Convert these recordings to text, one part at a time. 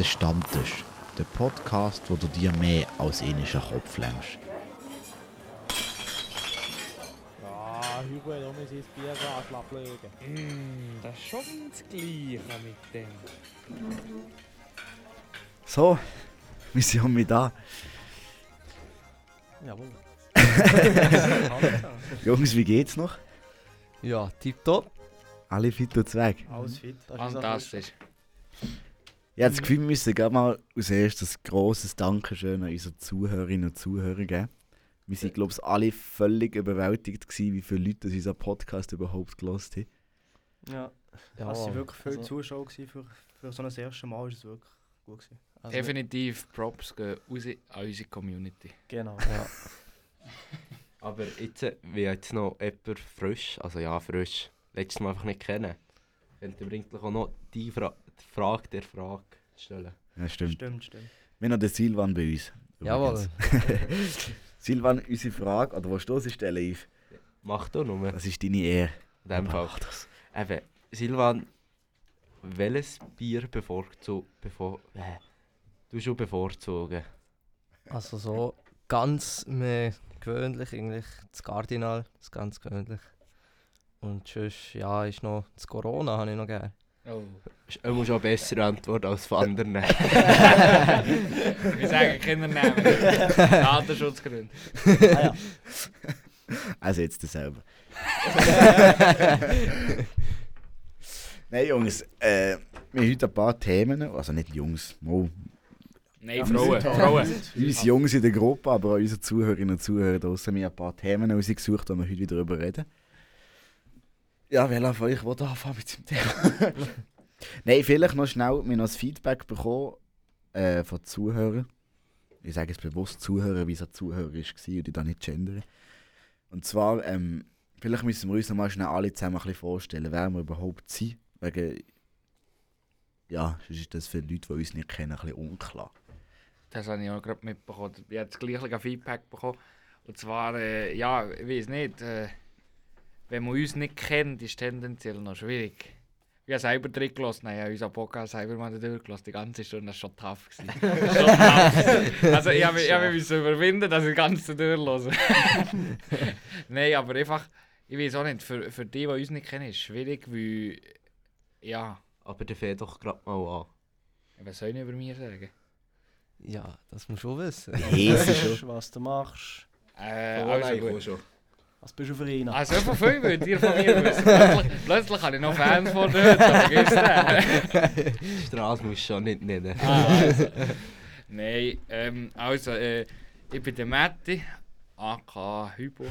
Der Stammtisch. Der Podcast, wo du dir mehr als ähnlichen Kopf längst. Ja, Hugo hat mal sein Bierglas ablegen. Mm, das ist schon das Gleiche mit dem. So, wir sind mit da. Jawohl. Jungs, wie geht's noch? Ja, tipptopp. Alle fit und weg. Alles fit. Das ist Fantastisch. Ich habe das Gefühl, wir müssen gerade mal als erstes ein grosses Dankeschön an unsere Zuhörerinnen und Zuhörer geben. Wir sind, glaube ich, alle völlig überwältigt gewesen, wie viele Leute das unseren Podcast überhaupt gelost haben. Ja, Ja, es waren wirklich viele also- Zuschauer gewesen für, für so ein erstes Mal, ist es wirklich gut gewesen. Also, Definitiv Props gehen raus an unsere Community. Genau. Ja. Aber jetzt, wie jetzt noch jemand frisch, also ja frisch, letztes Mal einfach nicht kennen, könnte eigentlich auch noch die, Fra die Frage der Frage stellen. Ja, stimmt. Stimmt, stimmt. Wir haben noch den Silvan bei uns. Jawohl. Silvan, unsere Frage, oder was du sie stellen, Yves? Mach du nur. In Das ist deine Ehre. dem Fall. Mach das. Eben, Silvan, welches Bier bevorzu bevor, äh, du schon bevorzugen? Also so ganz mehr gewöhnlich eigentlich das Cardinal, das ganz gewöhnlich. Und sonst, ja, ist noch das Corona, habe ich noch gerne. Oh. Ist immer schon eine bessere Antwort als von anderen. Wir sagen Kindernamen. Datenschutzgründe. Ah, ja. Also jetzt selber. Nein, Jungs, äh, wir haben heute ein paar Themen, also nicht Jungs, mal Nein, Ja, Frauen. Frauen. uns Jungs in der Gruppe, aber auch unsere Zuhörerinnen und Zuhörer draussen haben wir ein paar Themen rausgesucht, die wir heute wieder darüber reden. Ja, wer von euch will anfangen mit dem Thema? Nein, vielleicht noch schnell, wir noch das Feedback bekommen äh, von Zuhörern. Ich sage jetzt bewusst Zuhörer, wie es ein Zuhörer war und ich da nicht gendere. Und zwar, ähm, vielleicht müssen wir uns noch mal schnell alle zusammen ein bisschen vorstellen, wer wir überhaupt sind. Wegen, ja, sonst ist das für Leute, die uns nicht kennen, ein bisschen unklar. Das habe ich auch gerade mitbekommen. Ich habe das gleiche Feedback bekommen. Und zwar, äh, ja, ich weiß nicht, äh, wenn man uns nicht kennt, ist es tendenziell noch schwierig. Ich habe selber drin gelassen, nein, ich habe unseren Podcast selber mal durchgelassen, die ganze Stunde, das war schon tough. gewesen. schon tough. Also ich habe, ich habe mich überwinden, dass ich die ganze durchlose. nein, aber einfach, ich weiß auch nicht, für, für die, die uns nicht kennen, ist es schwierig, weil, ja, Aber der fährt doch gerade mal an. was soll ich über mich sagen? Ja, das musst du auch wissen. Jesus schon. Was du machst. Äh, Oh, also nein, gut. schon. Was bist du für einer? Also von viel wollt ihr von mir wissen. Plötzlich, plötzlich habe ich noch Fans von dort, das. Die Straße musst du schon nicht nennen. Ah, also. Nein, ähm, also äh, ich bin der Matti, AK Hypo.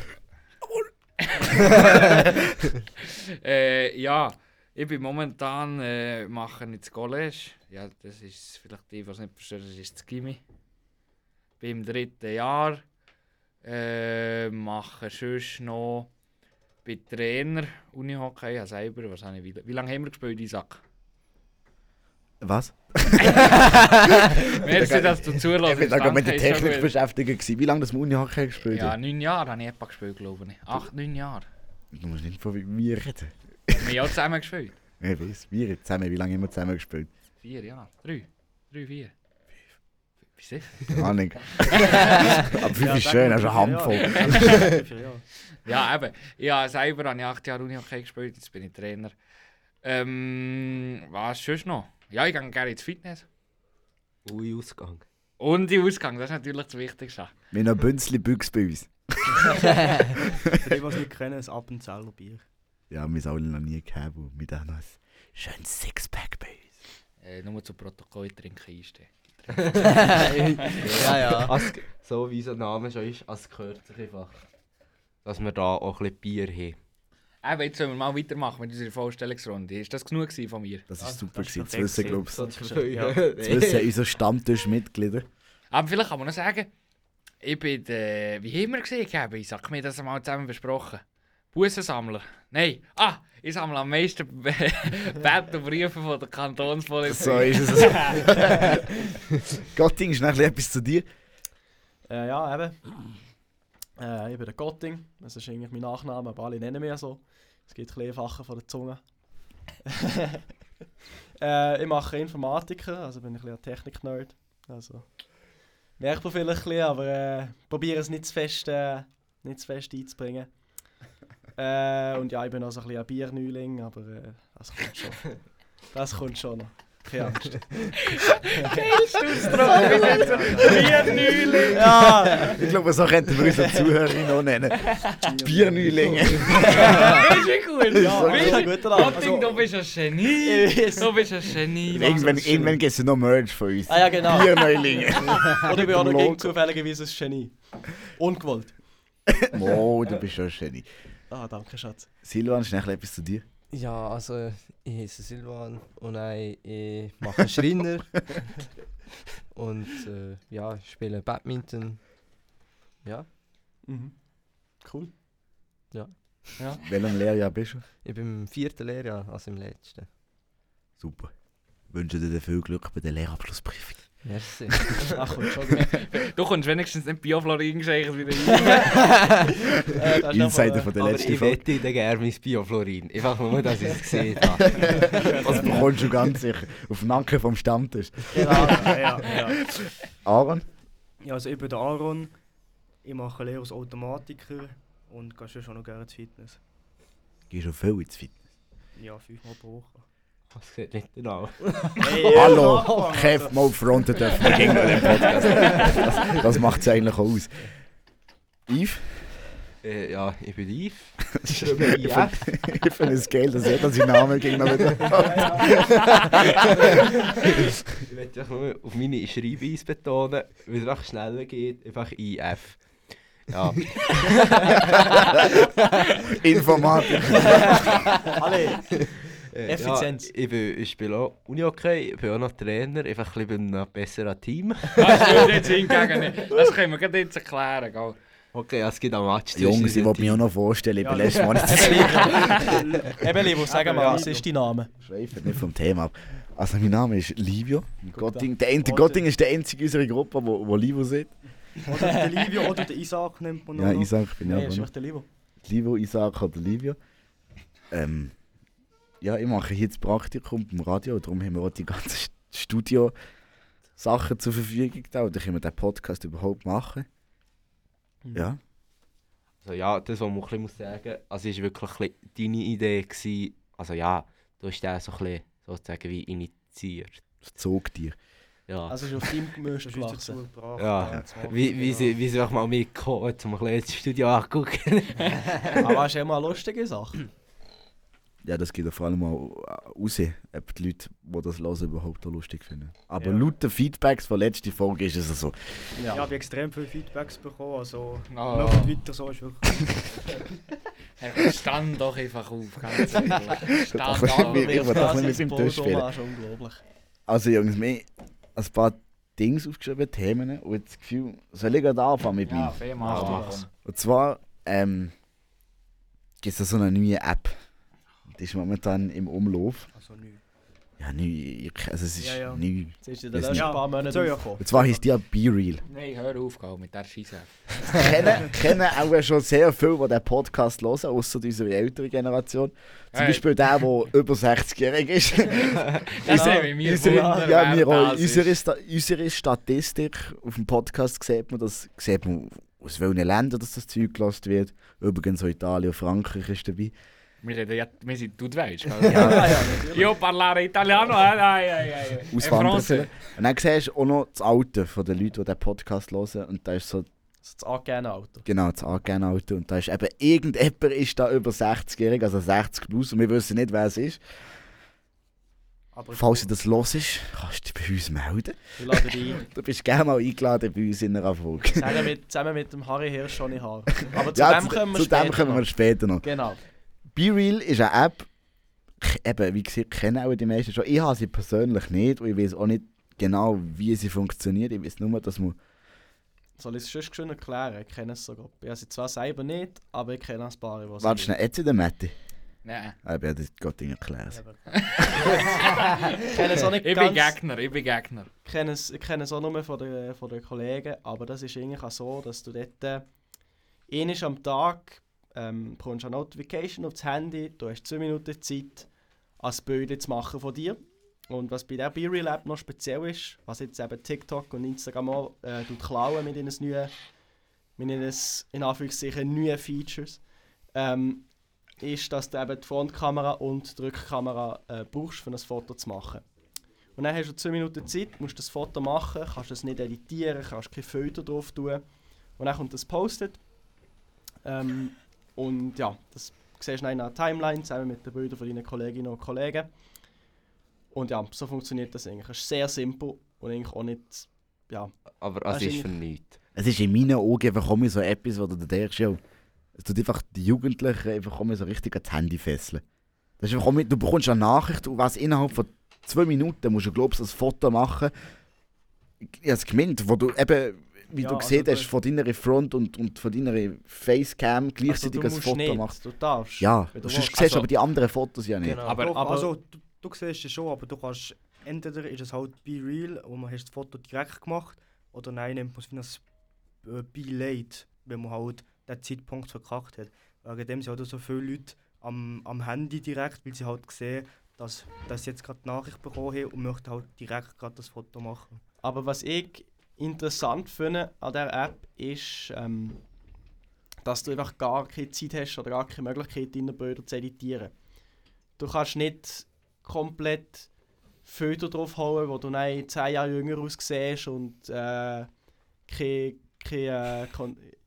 äh, ja, ich bin momentan äh, mache ich das College. Ja, das ist vielleicht die, die es nicht verstehen, das ist das Gimmi. Bin im dritten Jahr. Äh, mache sonst noch bin Trainer Unihockey, ja selber, was habe ich, wie, wie lange haben wir gespielt, Isaac? Was? Merci, dass du zulässt. Ich gerade mit der Technik beschäftigt. Wie lange das Unihockey gespielt Ja, neun Jahre habe ich etwa gespielt, glaube ich. Acht, neun Jahre. Du musst nicht von mir reden. Wir haben zusammen gespielt. Ich weiß, wir zusammen. Wie lange haben wir zusammen gespielt? Vier Jahre. Drei. Drei, vier. Wie sicher? Keine Ahnung. Aber fünf ist schön, also eine Handvoll. ja. Ja, eben. Ja, selber habe ich acht Jahre Unihockey gespielt, jetzt bin ich Trainer. Ähm, was sonst noch? Ja, ich gehe gerne ins Fitness. Ui, Ausgang. Und die Ausgang, das ist natürlich das Wichtigste. Wir haben noch Bünzli Büchs bei uns. Für die, die es nicht kennen, ein Appenzeller Bier. Ja, wir haben alle noch nie gehabt. und Wir haben noch ein schönes Sixpack bei uns. Äh, nur zu Protokoll trinken einstehen. ja, ja. Als, so wie sein Name schon ist, als gehört sich einfach. Dass wir da auch ein bisschen Bier haben. Eben, jetzt sollen wir mal weitermachen mit unserer Vorstellungsrunde. Ist das genug von mir? Das war Ah, super. das ist gewesen. Das wissen, glaube ich. So Das ist- wissen unsere Stammtischmitglieder. Aber vielleicht kann man noch sagen, ich bin der, wie wir gesehen? Ich sag mir das mal zusammen besprochen. Bussensammler. Nein. Ah, ich sammle am meisten Bett und Briefe von der Kantonspolizei. So ist es. Gotting, schnell etwas zu dir. Äh, ja, eben. Äh, ich bin der Gotting. Das ist eigentlich mein Nachname, aber alle nennen mich so. Es gibt ein bisschen einfacher von der Zunge. äh, ich mache Informatiker, also bin ich ein bisschen ein Technik-Nerd. Also, merkt man vielleicht ein bisschen, aber äh, probiere es nicht zu fest, äh, nicht zu fest einzubringen. Äh, und ja, ich bin auch so ein bisschen ein Bierneuling, aber äh, das kommt schon. Das kommt schon noch. Keine Angst. Bierneuling! ja! Ich glaube, so könnten wir unsere Zuhörer noch nennen. Bierneulinge. ist ja gut. Ja, das ist ein guter Name. Gotting, du bist ein Genie. Du bist ein Genie. Irgendwann, irgendwann gibt es noch Merch von uns. Ah ja, genau. Bierneulinge. Oder ich bin auch noch gegen zufälligerweise ein Genie. Ungewollt. Oh, du bist schon ein Genie. Ah, danke, Schatz. Silvan, schnell etwas zu dir. Ja, also ich heiße Silvan und ich, ich mache Schreiner. und äh, ja, ich spiele Badminton. Ja, Mhm. Cool. Welchem Lehrjahr bist du? ich bin im vierten Lehrjahr, also im letzten. Super. Wünsche dir viel Glück bei der Lehrabschlussprüfung. Merci. Ach, kommt schon gut. Du kommst wenigstens nicht Bioflorin geschenkt wieder rein. Äh, Insider von der letzten ich Folge. wette dann gerne mein Bioflorin. Einfach nur, dass ich es gesehen habe. Das bekommst du ganz sicher. Auf den Nacken vom Stammtisch. Genau, ja, ja. Aaron? ja, also ich bin der Aaron. Ich mache Lehre als Automatiker und gehe schon noch gerne ins Fitness. Gehst schon viel ins Fitness. Ja, fünfmal pro Woche. Das sieht nicht genau. Hey, Hallo, Kev, mal fronten dürfen wir gegen den Podcast. Das, das macht es eigentlich auch aus. Yves? Äh, ja, ich bin Yves. Ich finde ich finde es geil, dass jeder seinen Namen gegen noch wieder Ich möchte nur auf meine Schreibweise betonen, weil es einfach schneller geht. Einfach IF. Ja, Informatik. Alle. Äh, Effizienz. Ja, ich, bin, ich spiele auch Uni-Hockey, ich bin auch noch Trainer, einfach ein bisschen bei einem besseren Team. Das würde jetzt hingegen. Das können wir gerade jetzt erklären. gell? Okay, ja, es gibt auch Match Jungs, ich wollte mich auch noch vorstellen, ich bin Ja, letztes Mal nicht Eben, Livo, sag mal, was ist dein Name? Schweifen nicht vom Thema ab. Also mein Name ist Livio. Gotting, der, der Gotting ist der einzige in unserer Gruppe, wo, wo Livio sieht. Oder der Livio oder der Isaac nimmt man Ja, noch. Isaac bin ich Nein, aber ist noch. einfach der Livo. Livio, Isaac oder Livio. Ähm, ja, ich mache das Praktikum beim Radio, darum haben wir auch die ganzen St- Studio-Sachen zur Verfügung da. Oder können wir den Podcast überhaupt machen? Ja. Also ja, das, was man ein bisschen muss sagen also ist wirklich ein bisschen deine Idee gewesen. Also ja, du hast den so ein bisschen sozusagen wie initiiert. Das Zogtier. Ja, Also ist auf deinem Gemisch uns gewachsen. gebracht. ja. machen, Wie, wie, genau. sie, wie sie auch mal mitgekommen, um ein bisschen das Studio angucken. Aber es ist immer eine lustige Sache. Ja, das geht ja vor allem auch äh, raus, ob die Leute, die das hören, überhaupt auch lustig finden. Aber Ja. laut den Feedbacks von letzter Folge ist es so. Ja, ich habe extrem viele Feedbacks bekommen, also Ah. macht weiter so, ist Stand doch einfach auf, ganz ehrlich. Stand Doch, auf. wir- ich will doch nicht mit dem Tisch spielen. Das unglaublich. Also Jungs, wir haben ein paar Dinge aufgeschrieben, Themen, und das Gefühl, soll ich gerade anfangen mit Ja, meinem? fair Ja? Und zwar ähm, gibt es so eine neue App. Die ist momentan im Umlauf. Also neu. Ja, neu, ich, also es ist Ja, ja. neu. Jetzt ist in Das den ist letzten paar Monaten ja. Und zwar heisst die ja Be Real. Nein, hör auf gell, mit der Scheiße. kennen, kennen auch schon sehr viele, die diesen Podcast hören, außer unserer älteren Generation. Zum Hey. Beispiel der, der über 60-jährig ist. Das wir mir unsere, ja, wir auch, das unsere, Sta unsere Statistik auf dem Podcast sieht man, das sieht man aus welchen Ländern dass das Zeug gelassen wird. Übrigens auch Italien und Frankreich ist dabei. Wir, reden ja, wir sind du Deutsch, gell? Ja, ja, natürlich. Io parlare italiano, eh. Auswandern. Und dann siehst du auch noch das Alter von den Leuten, die diesen Podcast hören. Und da ist so, Das ist das angegebene Auto. genau, das angegebene Alter. Und da ist eben irgendjemand ist da über 60-jährig, also 60 plus. Und wir wissen nicht, wer es ist. Aber Falls du das los ist, kannst du dich bei uns melden. Wir laden dich ein. Du bist gerne mal eingeladen bei uns in einer Folge. Zusammen mit, zusammen mit dem Harry Hirsch schon in Haar. Aber zu Ja, dem zu, kommen wir zu später dem kommen wir noch. später noch. Genau. BeReal ist eine App, eben, wie gesagt, kennen auch die meisten schon. Ich habe sie persönlich nicht und ich weiß auch nicht genau, wie sie funktioniert. Ich weiß nur, dass man... Soll ich es sonst schön erklären? Ich kenne es sogar. Ich habe sie zwar selber nicht, aber ich kenne ein paar, die Warte schnell, jetzt in der Mette. Nein. Ah, ich werde Gott Dinge erklären. Ich kenne es auch nicht Ich bin ganz. Gegner, ich bin Gegner. Ich kenne es, ich kenne es auch nur von den, von den Kollegen, aber das ist eigentlich auch so, dass du dort äh, einmal am Tag ähm, bekommst eine Notification aufs Handy, du hast 2 Minuten Zeit als Bilder zu machen von dir. Und was bei der B-Real App noch speziell ist, was jetzt eben TikTok und Instagram auch äh, klauen mit ihren neuen, mit ihren, in Anführungszeichen, neuen Features, ähm, ist, dass du eben die Frontkamera und die Rückkamera äh, brauchst, um ein Foto zu machen. Und dann hast du zwei Minuten Zeit, musst das Foto machen, kannst es nicht editieren, kannst kein Filter drauf tun. Und dann kommt das Posted. Ähm, und ja, das siehst du in einer Timeline zusammen mit den Bildern von deinen Kolleginnen und Kollegen. Und ja, so funktioniert das eigentlich. Es ist sehr simpel und eigentlich auch nicht. Ja, Aber Das es ist für nichts. Es ist in meinen Augen einfach immer so etwas, wo du denkst, ja, es tut einfach die Jugendlichen einfach immer so richtig ans Handy fesseln. Das ist einfach immer, du bekommst eine Nachricht und was innerhalb von zwei Minuten musst du, glaubst, ein Foto machen. Ich habe es gemeint, wo du eben, wie Ja, du also gesehen du- hast, von deiner Front und, und von deiner Facecam gleichzeitig also, ein Foto nicht, machst. Du darfst. Ja, du du siehst Also- aber die anderen Fotos ja nicht. Genau. Aber- Doch, aber- also, du, du siehst es schon, aber du kannst entweder ist es halt Be Real, wo man hast das Foto direkt gemacht, oder nein, nimmt man es äh, Be Late, wenn man halt den Zeitpunkt verkackt hat. Wegen dem sind halt so viele Leute am, am Handy direkt, weil sie halt sehen, dass, dass sie jetzt gerade die Nachricht bekommen haben und möchten halt direkt gerade das Foto machen. Aber was ich interessant finde an dieser App ist, ähm, dass du einfach gar keine Zeit hast oder gar keine Möglichkeit, deine Bilder zu editieren. Du kannst nicht komplett Filter draufhauen, wo du dann 10 Jahre jünger aussiehst und äh, keine, keine, äh,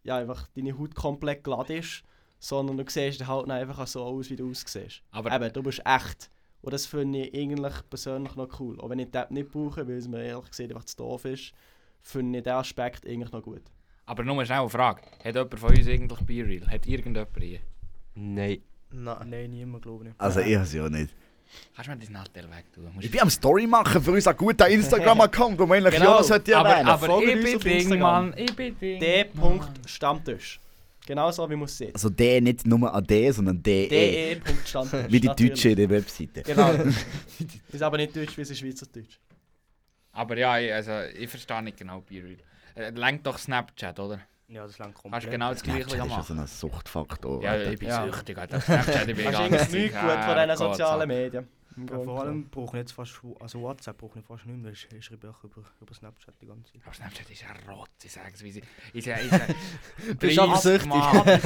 ja, einfach deine Haut komplett glatt ist, sondern du siehst halt einfach so aus, wie du aussiehst. Aber Eben, du bist echt. Und das finde ich eigentlich persönlich noch cool. Auch wenn ich die App nicht brauche, weil es mir ehrlich gesagt einfach zu doof ist, finde ich diesen Aspekt eigentlich noch gut. Aber nur schnell eine Frage. Hat jemand von uns eigentlich Be-Real? Hat irgendjemand hier? Nein. Nein. Nein, niemand glaube ich. Also ich habe es ja nicht. Kannst du mir dein Nattel weg tun? Musst Ich bin am Story machen für unseren guten Instagram-Account, wo wir eigentlich Genau. ja sollte aber erwähnen. aber Folgt ich bin Ding. Mann. Ich bin Ding. D.Stammtisch. Genau so wie man es sieht. Also D nicht nur an D, sondern DE. DE.stammtisch. Wie die. Deutsche in der Webseite. Genau. ist aber nicht Deutsch, wie es ist Schweizerdeutsch. Aber ja, ich, also, ich verstehe nicht genau Be-Real. Äh, lenkt doch Snapchat, oder? Ja, das langt komplett. Du genau das gleiche Snapchat ist ja machen? so ein Suchtfaktor. Ja, ich bin Ja. süchtig, Alter. Snapchat, ich bin Das ist ganz eigentlich nichts gut von diesen sozialen Medien. Ja, vor allem brauche ich jetzt fast, also WhatsApp brauche ich fast nicht mehr, ich, schreibe auch über, über Snapchat die ganze Zeit. Aber Snapchat ist ja rot, ich sage es wie sie. Ich sage, ich sage, Bist 30 aber süchtig. Mal.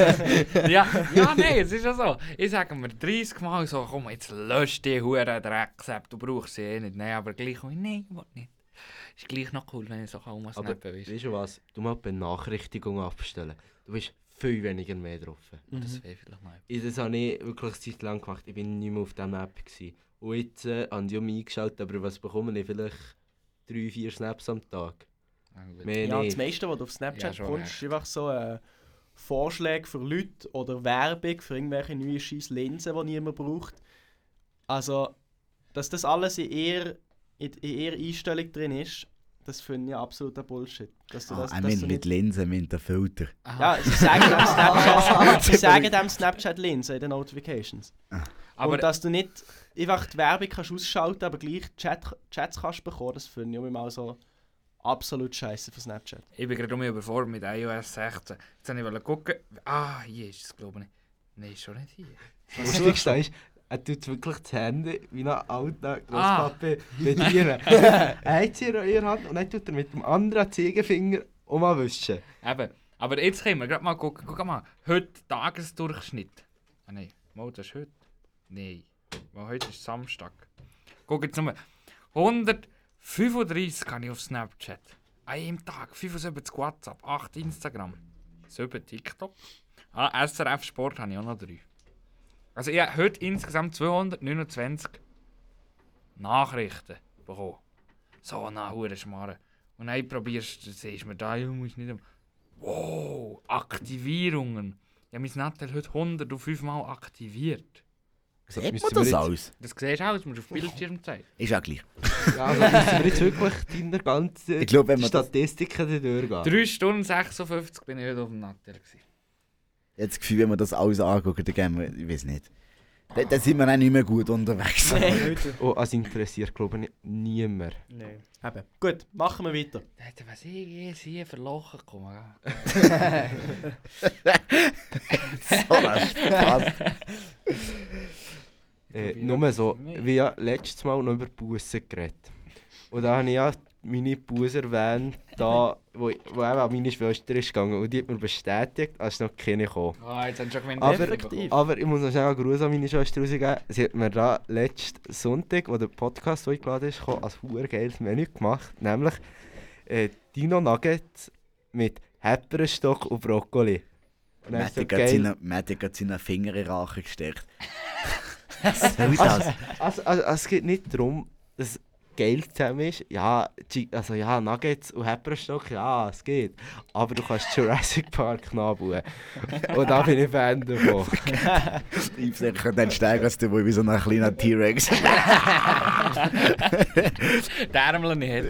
ja, ja, nein, es ist ja so. Ich sage mir 30 Mal so, komm, jetzt lösch die hure Drecks-App, du brauchst sie eh nicht. Nein, aber gleich, nein, ich will nicht. Ist gleich noch cool, wenn ich so kaum was Aber weißt du was? Du musst Benachrichtigungen abstellen. Du bist viel weniger mehr drauf. Das wäre vielleicht noch Ich, das habe ich wirklich eine Zeit lang gemacht. Ich bin nicht mehr auf dieser App. Gewesen. Und jetzt äh, habe ich auch mich eingeschaltet, aber was bekomme ich? Vielleicht drei, vier Snaps am Tag. Mehr Ja, das nicht. meiste, was du auf Snapchat Ja, bekommst, ist einfach so äh, Vorschläge für Leute oder Werbung für irgendwelche neuen scheiß Linsen, die niemand braucht. Also, dass das alles in ihr, in, in ihrer Einstellung drin ist, das finde ich absoluter Bullshit. Dass du Ah, das, ich dass meine du mit Linsen, mit den Filter. Ja, sie sagen dem Snapchat, sie sagen dem Snapchat Linsen in den Notifications. aber und dass du nicht einfach die Werbung kannst ausschalten, aber gleich Chat, Chats kannst bekommen, das finde ich auch mal so absolut scheiße für Snapchat. ich bin gerade um mich überfordert mit iOS 16. Jetzt wollte ich gucken. Ah, hier ist es, glaube ich. Nein, ist schon nicht hier. Das ist, er tut wirklich die Hände wie ein alter Ah. Großpapi bedienen. er hat sie in ihrer Hand und dann tut er mit dem anderen Zeigefinger um wischen. Eben. Aber jetzt können wir gerade mal gucken. Guck mal. Heute Tagesdurchschnitt. Ah nein. Mal, das ist heute. Nein. Weil heute ist Samstag. Guck jetzt mal. 135 kann ich auf Snapchat. An einem Tag. 75 WhatsApp. 8 Instagram. 7 TikTok. Ah, SRF Sport habe ich auch noch 3. Also ich habe heute insgesamt 229 Nachrichten bekommen. So eine hure Schmarre. Und dann probierst du, siehst du mir da, du musst nicht... Wow, Aktivierungen. Ja, mein Nattel heute 105 Mal aktiviert. Sieht man das aus? Das siehst du auch, das musst du auf Bildschirm zeigen. Ist ja gleich. Ja, also müssen wir jetzt wirklich deine ganzen Ich glaube, wenn man das, Statistiken durchgehen. 3 Stunden 56 bin ich heute auf dem Nattel. Gewesen. Jetzt das Gefühl, wenn wir das alles angucken, dann gehen wir, ich weiß nicht. Dann, dann sind wir auch nicht mehr gut unterwegs. Oh, es interessiert glaube ich niemand. Nein. Eben. Gut, machen wir weiter. Was ich jetzt hier verlochen kommen. Ja. so ein Spaß. äh, nur so, wie ja letztes Mal noch über Bussen geredet. Und da habe ich ja meine Busse erwähnt, da, wo, wo eben an meine Schwester ist gegangen und die hat mir bestätigt, als noch keine gekommen. Ah, jetzt haben sie schon gemeint, Aber-. Aber ich muss noch schnell einen Gruß an meine Schwester rausgeben. Sie hat mir da letzten Sonntag, wo der Podcast eingeladen ist, als ein geiles Menü gemacht. Nämlich äh, Dino Nuggets mit Hepperenstock und Brokkoli. So Matic hat seinen- Finger in den Rachen gesteckt. Was soll das? Also, also, es geht nicht darum, dass geil zusammen ist. Ja, also ja, Nuggets und Hepperenstock, ja, es geht. Aber du kannst Jurassic Park nachbauen. Und da bin ich Fan davon. Ich kann dann steigen, du wie so ein kleiner T-Rex. Die Ärmel nicht.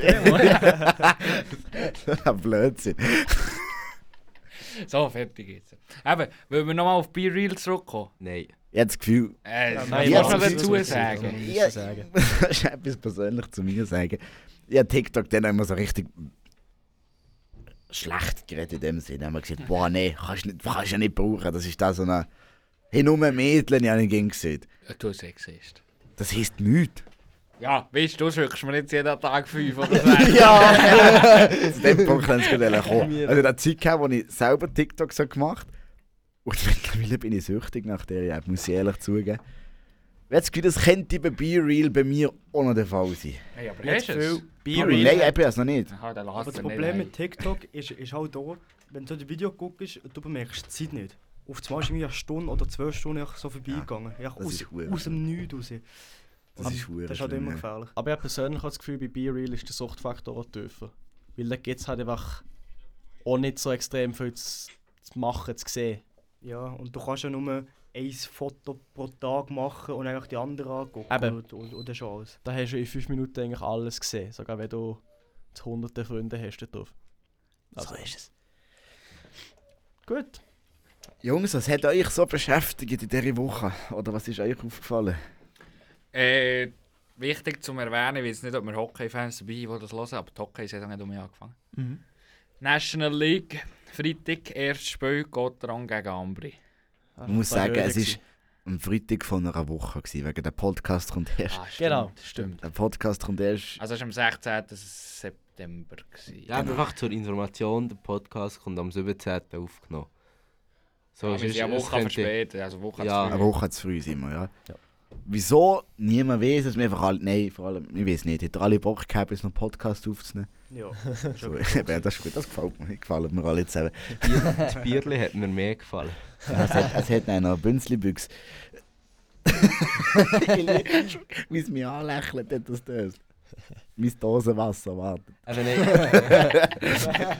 Blödsinn. so, fertig jetzt. Eben, wollen wir nochmal auf Be Real zurückkommen? Nein. Ich habe das Gefühl, Äh, Ja, nein, willst du noch dazu sagen? Ja, ich muss etwas persönlich zu mir sagen. Ich habe TikTok dann immer so richtig schlecht geredet in dem Sinne. Ich habe gesagt, boah, nee, kannst du nicht, kannst du nicht brauchen. Das ist da so eine hin um Mädchen, ich habe nicht gesehen. Ja, Du Sexist. Das heisst nichts. Ja, weißt du, du schickst mir jetzt jeden Tag fünf oder sechs. ja! Zu dem Punkt können sie gerade kommen. Also, da Zeit gehabt, wo ich selber TikTok so gemacht Und mittlerweile bin ich süchtig nach der App, muss ich ehrlich zugeben. Ich habe das Gefühl, das könnte bei Be Real bei mir auch noch der Fall sein. Hey, aber Nicht hast du es? Nein, ich habe es noch nicht. Aha, Aber das es Problem nicht. mit TikTok ist, ist halt da, wenn du das Video guckst und du bemerkst die Zeit nicht. Auf einmal ist irgendwie eine Stunde oder zwei Stunden so vorbeigegangen. Ja, aus, aus dem Nichts raus. Das ist verdammt Das ist halt immer gefährlich. Aber ich habe persönlich auch das Gefühl, bei Be Real ist der Suchtfaktor auch tiefer. Weil da gibt es halt einfach auch nicht so extrem viel zu, zu machen, zu sehen. Ja, und du kannst ja nur ein Foto pro Tag machen und eigentlich die anderen angucken. Eben. Und, und, und das ist alles. Da hast du in 5 Minuten eigentlich alles gesehen. Sogar wenn du die hunderte Freunde hast da drauf. So ist es. Gut. Jungs, was hat euch so beschäftigt in dieser Woche? Oder was ist euch aufgefallen? Äh, wichtig zum Erwähnen, ich weiß nicht, ob wir Hockey-Fans dabei sind, die das hören, aber die Hockey-Saison hat um mich angefangen. National League, Freitag, erstes Spiel, Gotteron gegen Ambri. Ich muss sagen, es ist am Freitag von einer Woche, gewesen, wegen der Podcast kommt erst. Ah, stimmt, Genau. stimmt. Der Podcast kommt erst. Also es war am 16. September. Gewesen. Ja, aber einfach zur Information, der Podcast kommt am 17. aufgenommen. So, Ja, wir sind ja eine es Woche verspätet, also Woche Ja, zu Eine früh. Woche zu früh sind wir, ja. Ja. Wieso? Niemand weiß es. Wir einfach alle, nein, vor allem, ich weiß nicht. Hätten alle Bock gehabt, jetzt noch einen Podcast aufzunehmen? Ja, So, ja, das ist gut, das gefällt mir. Gefällt mir alle zusammen. Das Bierli hat mir mehr gefallen. Ja, es, hat, es hat noch eine Bünzli-Büchse. Wie es mich anlächelt, hat das das. Mein Dosenwasser wartet. Aber nein.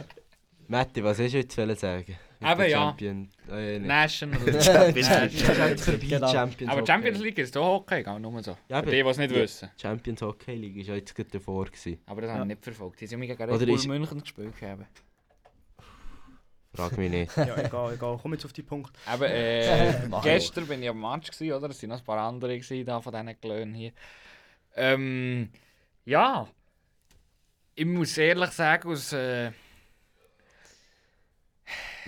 Matti, was hast du jetzt sagen? Eben, ja. Champion, äh. National Champions vorbei, Genau. Champions Aber. Champions League ist doch Hockey, gell? nur so. Ja, Für die, die es nicht Ja. wissen. Champions Hockey League ist ja jetzt gerade davor. Gewesen. Aber das Ja. ich nicht verfolgt. Die sind Oder Red Bull ist- München gespielt. Haben. Frag mich nicht. ja egal, egal. Komm jetzt auf die Punkt. Aber äh, gestern bin ich am Match, gewesen, oder? Es waren noch ein paar andere gewesen, da von diesen Glöhnen hier. Ähm, ja. Ich muss ehrlich sagen, aus, äh,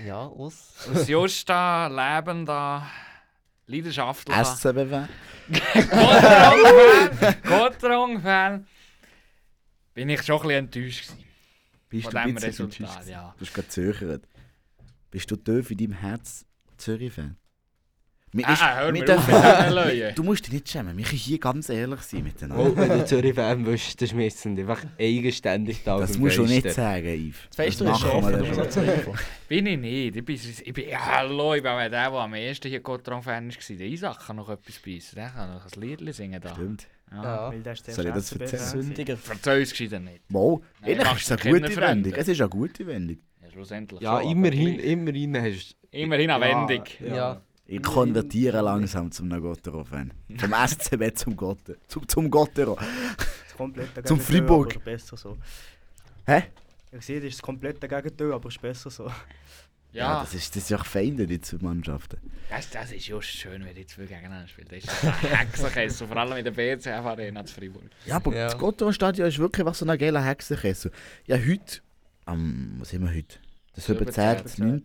Ja, aus. aus Justa, lebender, leidenschaftlicher SCBW. Gottrong-Fan, bin ich schon ein bisschen enttäuscht gewesen. Bist Von du diesem Resultat, ja. Du bist gerade Zürcher. Bist du tief in deinem Herz Zürich-Fan? Mir Ah, ist- ah, hör wir mir auf dürfen-. Du musst dich nicht schämen, wir können hier ganz ehrlich sein miteinander. Oh, wenn du Zürich-Fan bist, dann die einfach eigenständig da das musst du nicht sagen, Yves. Das das ist wir offen. Bin ich nicht. Ich bin, ich bin, ja, hallo, ich bin auch der, der am ersten hier Gottrong-Fan war. Der Isaac kann noch etwas beißen. Der kann noch ein Lied singen da. Stimmt. Ja. Weil Soll ich das erzählen? Sündiger. Verzeih uns gescheiter nicht. Ehrlich machst ist es du eine gute. Wendung. Es ist eine gute Wendung. Ja, schlussendlich Ja, immerhin, immerhin hast Immerhin eine Ja, Wendung. Ja. Ich konvertiere langsam zum Gottero-Fan. Vom SCB zum Gotter. Zum, zum Gottero. Das ist Zum Freiburg. Aber besser so. Hä? Ich sehe, das ist komplett dagegen, aber es ist besser so. Ja, Ja, das, ist, das ist ja Feinde, die zwei Mannschaften. das, das ist just schön, wenn die zwei gegeneinander spielen. Das ist ein Hexenkessel, vor allem in der BCF Arena zu Freiburg. Ja, aber Ja. das Gottero-Stadion ist wirklich was so ein geiler Hexenkessel. Ja, heute, am, was sind wir heute? Das 17. 17. 9.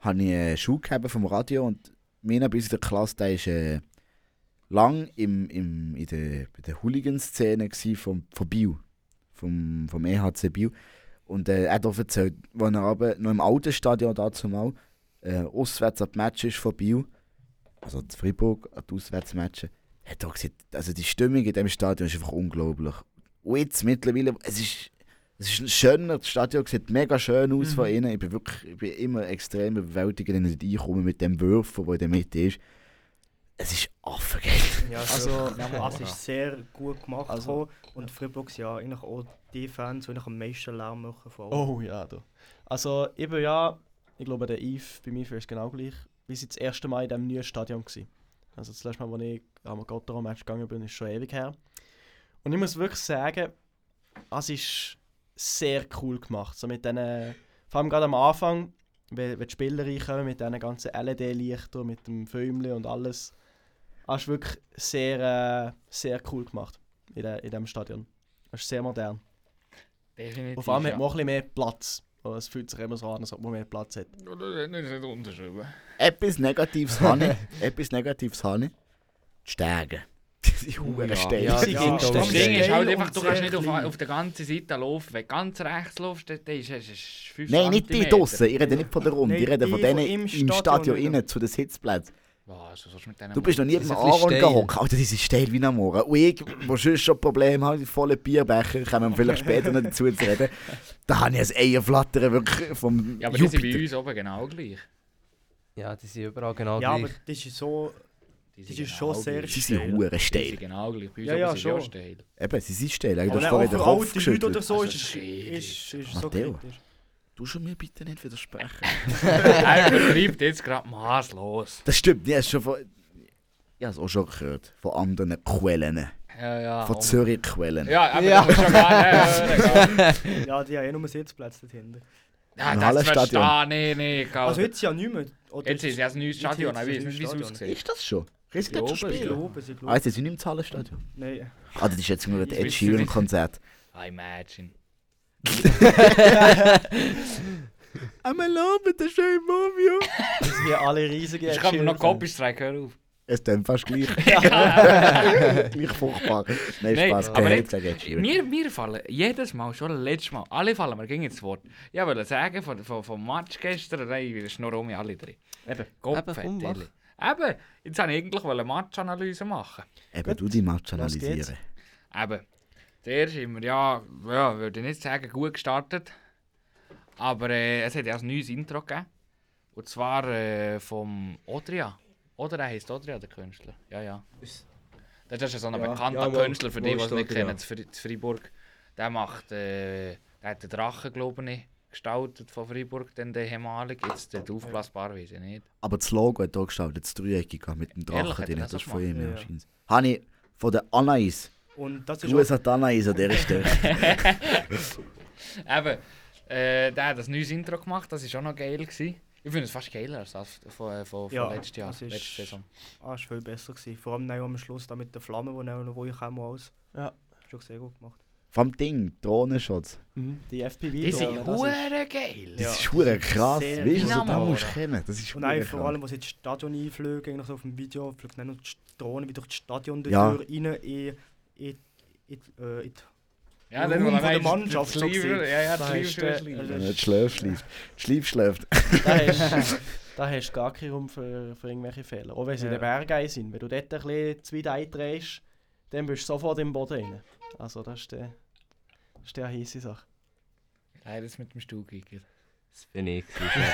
habe ich eine Schule gehabt vom Radio und meiner bis in der Klasse, der ist, äh, lang im, im, in der, der Hooligan-Szene vom, von Biel, vom, vom EHC Biel. Und äh, er hat auch erzählt, als er aber noch im alten Stadion dazu mal äh, auswärts an die Matches von Biel, also zu Fribourg, an die Auswärtsmatches, hat er gesagt, also die Stimmung in diesem Stadion ist einfach unglaublich. Und jetzt mittlerweile, es ist, es ist ein schöner, das Stadion sieht mega schön aus von innen. Ich bin wirklich ich bin immer extrem überwältigt, wenn ich reinkomme mit dem Würfel, der in der Mitte ist. Es ist affengeil. Ja, Also, also, ja, es ist sehr gut gemacht. Also- und sind ja eigentlich auch die Fans, die am meisten Lärm machen von. Oh ja, du. Also, ich bin ja, ich glaube, der Yves bei mir ist genau gleich, wie sie das erste Mal in diesem neuen Stadion war. Also, das letzte Mal, als ich am Gotteron-Match gegangen bin, ist schon ewig her. Und ich muss wirklich sagen, es ist sehr cool gemacht. So mit diesen, vor allem gerade am Anfang, wenn, wenn die Spieler reinkommen, mit diesen ganzen LED-Lichtern, mit dem Filmchen und alles. Es ist wirklich sehr, äh, sehr cool gemacht in, de, in diesem Stadion. Es ist sehr modern. Definitiv. Und vor allem hat ja. man auch ein bisschen mehr Platz. Und Es fühlt sich immer so an, als ob man mehr Platz hat. Oder nicht nicht unterschreiben. Etwas Negatives habe ich. Etwas Negatives habe ich. Die Stege. Die Huren Ja. Stege. Ja, steil. Das Ding ist halt einfach, du kannst nicht auf, auf der ganzen Seite laufen. Wenn du ganz rechts laufst, dann ist es 5 Nein, nicht die draussen. Ich rede nicht von der Runde. Ich rede von die denen von im im Stadion, Stadion innen zu den Sitzplätzen. Was, was sollst du mit denen Du bist noch nie bisschen Aaron gehockt. Alter, die sind steil wie am Morgen. Und ich, der sonst schon Probleme hat, volle Bierbecher, kommen wir vielleicht später noch dazu zu reden. Da habe ich ein Eierflattern wirklich vom Ja, aber die sind bei Jupiter. uns oben genau gleich. Ja, die sind überall genau ja, aber gleich. das ist so. Die Das sind ist schon sehr gleich. Sie sind steil. Die steil. sind genau gleich. Bei uns Ja, ja, sind sie schon. steil. Eben, sie sind steil. Du Aber hast auch vorhin für den Kopf alte Leute geschüttelt. oder so Also ist es shit. ist, ist so kritisch. Du schon mir bitte nicht widersprechen. Er übertreibt jetzt gerade maßlos. Das stimmt, ich habe schon von... Ich habe es auch schon gehört. Von anderen Quellen. Ja, ja. Von Zürich-Quellen. Ja, aber Ja. musst schon gar nicht hören. Ja, die haben eh nur Sitzplätze dort hinten. Ja, das verstehe nee, nee. Also jetzt ja nicht mehr. Oder jetzt ist ja ein neues Stadion, ist ich weiß nicht, wie es aussieht. Ist das schon? Riesig Ich schon glaube, Ich glaube, sie Ah, jetzt ist nicht im Zahlenstadion. Nein. Ah, das ist jetzt nur ein Ich Ed weiß Sheeran nicht. Konzert. I imagine. I'm alone with the same Movie. Das sind hier alle riesige Ich kann mir noch Sheeran-Fans. Copystrike, hör auf. Es ist dann fast gleich. gleich furchtbar. Nein, Nein, Spaß. aber jetzt-. Mir, mir fallen jedes Mal, schon letztes Mal, alle fallen mir gegen das Wort. Ich wollte sagen, von, vom Match gestern, nein, wir schnurren um alle drin. Eben, Gott, Eben. Eben, jetzt wollte ich eigentlich eine Matchanalyse machen. Eben, du die Match Los geht's. Eben, analysieren. zuerst sind wir ja, ja, würde ich nicht sagen, gut gestartet. Aber äh, es hat ja ein neues Intro gegeben. Und zwar äh, vom Odria. Oder er heisst Odria, der Künstler. Ja, ja. Das ist ja so ein Ja, bekannter ja, Künstler, für die, die es nicht Odria. kennen, zu Fri- zu Freiburg. Der macht, äh, der hat den Drachen, glaube ich, gestaltet von Freiburg, den der ehemalige. Jetzt der aufblasbar, weiß ich nicht. Aber das Logo hat hier gestaltet, das Dreieckige mit dem Ehrlich, Drachen hat er drin. das Das ist auch von ihm, ja, Ja, ja. Habe ich von der Anais. Und das ist Gruß an Anais an dieser Stelle. Eben, äh, der hat ein neues Intro gemacht, das war auch noch geil. Gewesen. Ich finde es fast geiler als das von, äh, von, von Ja, letztes Jahr, das ist- letzte Saison. auch ah, ist viel besser gewesen. Vor allem dann auch am Schluss da mit der Flamme, die dann noch ich komme aus. Ja. Schon sehr gut gemacht. Vom Ding, Drohnenschutz. Mhm. Die FPV. Die sind das ist- hure geil. Das Ja, ist hure krass. sehr Weißt du, also, da musst du kennen. Das ist Und auch vor allem, was jetzt Stadion einfliegen, eigentlich so auf dem Video, fliegt dann noch die Drohne wieder durch das Stadion Ja. durch rein in, in, in, äh, in Ja, Raum dann von der Mannschaft gesehen. Ja, ja, Da hast Lieber. Wenn er nicht schläft, schläft. Schläft, schläft. Da hast, da du gar keinen Raum für, für irgendwelche Fehler. Auch wenn sie in Ja. den Bergen sind. Wenn du dort ein bisschen zu weit eindrehst, dann bist du sofort im Boden rein. Also das ist der, das ist der heiße Sache. Leider das mit dem Stuhlkicker. Das bin ich.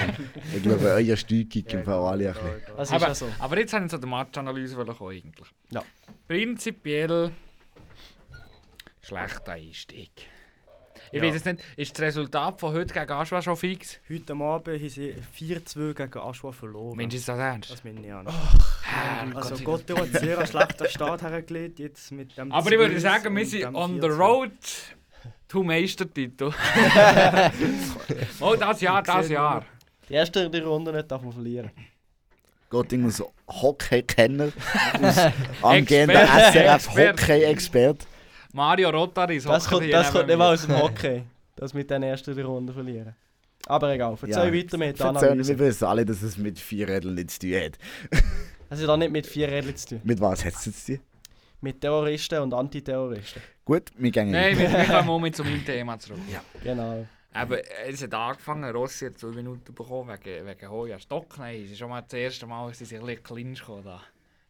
Ich glaube, euer Steuerkick im Fall alle ein bisschen. Das Aber- ist ja so. Aber jetzt habe ich zu der Matchanalyse kommen, eigentlich. Ja. Prinzipiell schlechter Einstieg. Ich Ja. weiß es nicht, ist das Resultat von heute gegen Aschwa schon fix? Heute am Abend haben sie 4-2 gegen Aschua verloren. Meinst du ist das ernst? Das meine ich an. Herr Also Gott. Gott hat sehr einen schlechten Start hergelegt, jetzt mit dem Aber ich würde sagen, wir sind on the 14. road to Meistertitel. oh, das Jahr, das Jahr. Die erste die Runde nicht darf man verlieren. Gotting als Hockey-Kenner, aus angehender SRF-Hockey-Expert. Mario Rotaris. Das kommt, das kommt nicht mal aus dem Hockey. Das mit den ersten die Runde verlieren. Aber egal, erzähl Ja. weiter mit Analyse. wir wissen alle, dass es mit vier Rädern nichts zu tun hat. Also da nicht mit vier Rädchen zu tun. Mit was hat es zu tun? Mit Terroristen und Antiterroristen. Gut, wir gehen Nein, wir, wir kommen mit zu meinem Thema zurück. Genau. Aber es hat angefangen, Rossi hat zwei Minuten bekommen wegen, wegen Hoja Stock. Nein, es ist schon mal das erste Mal, dass sie sich ein bisschen clinch gekommen da.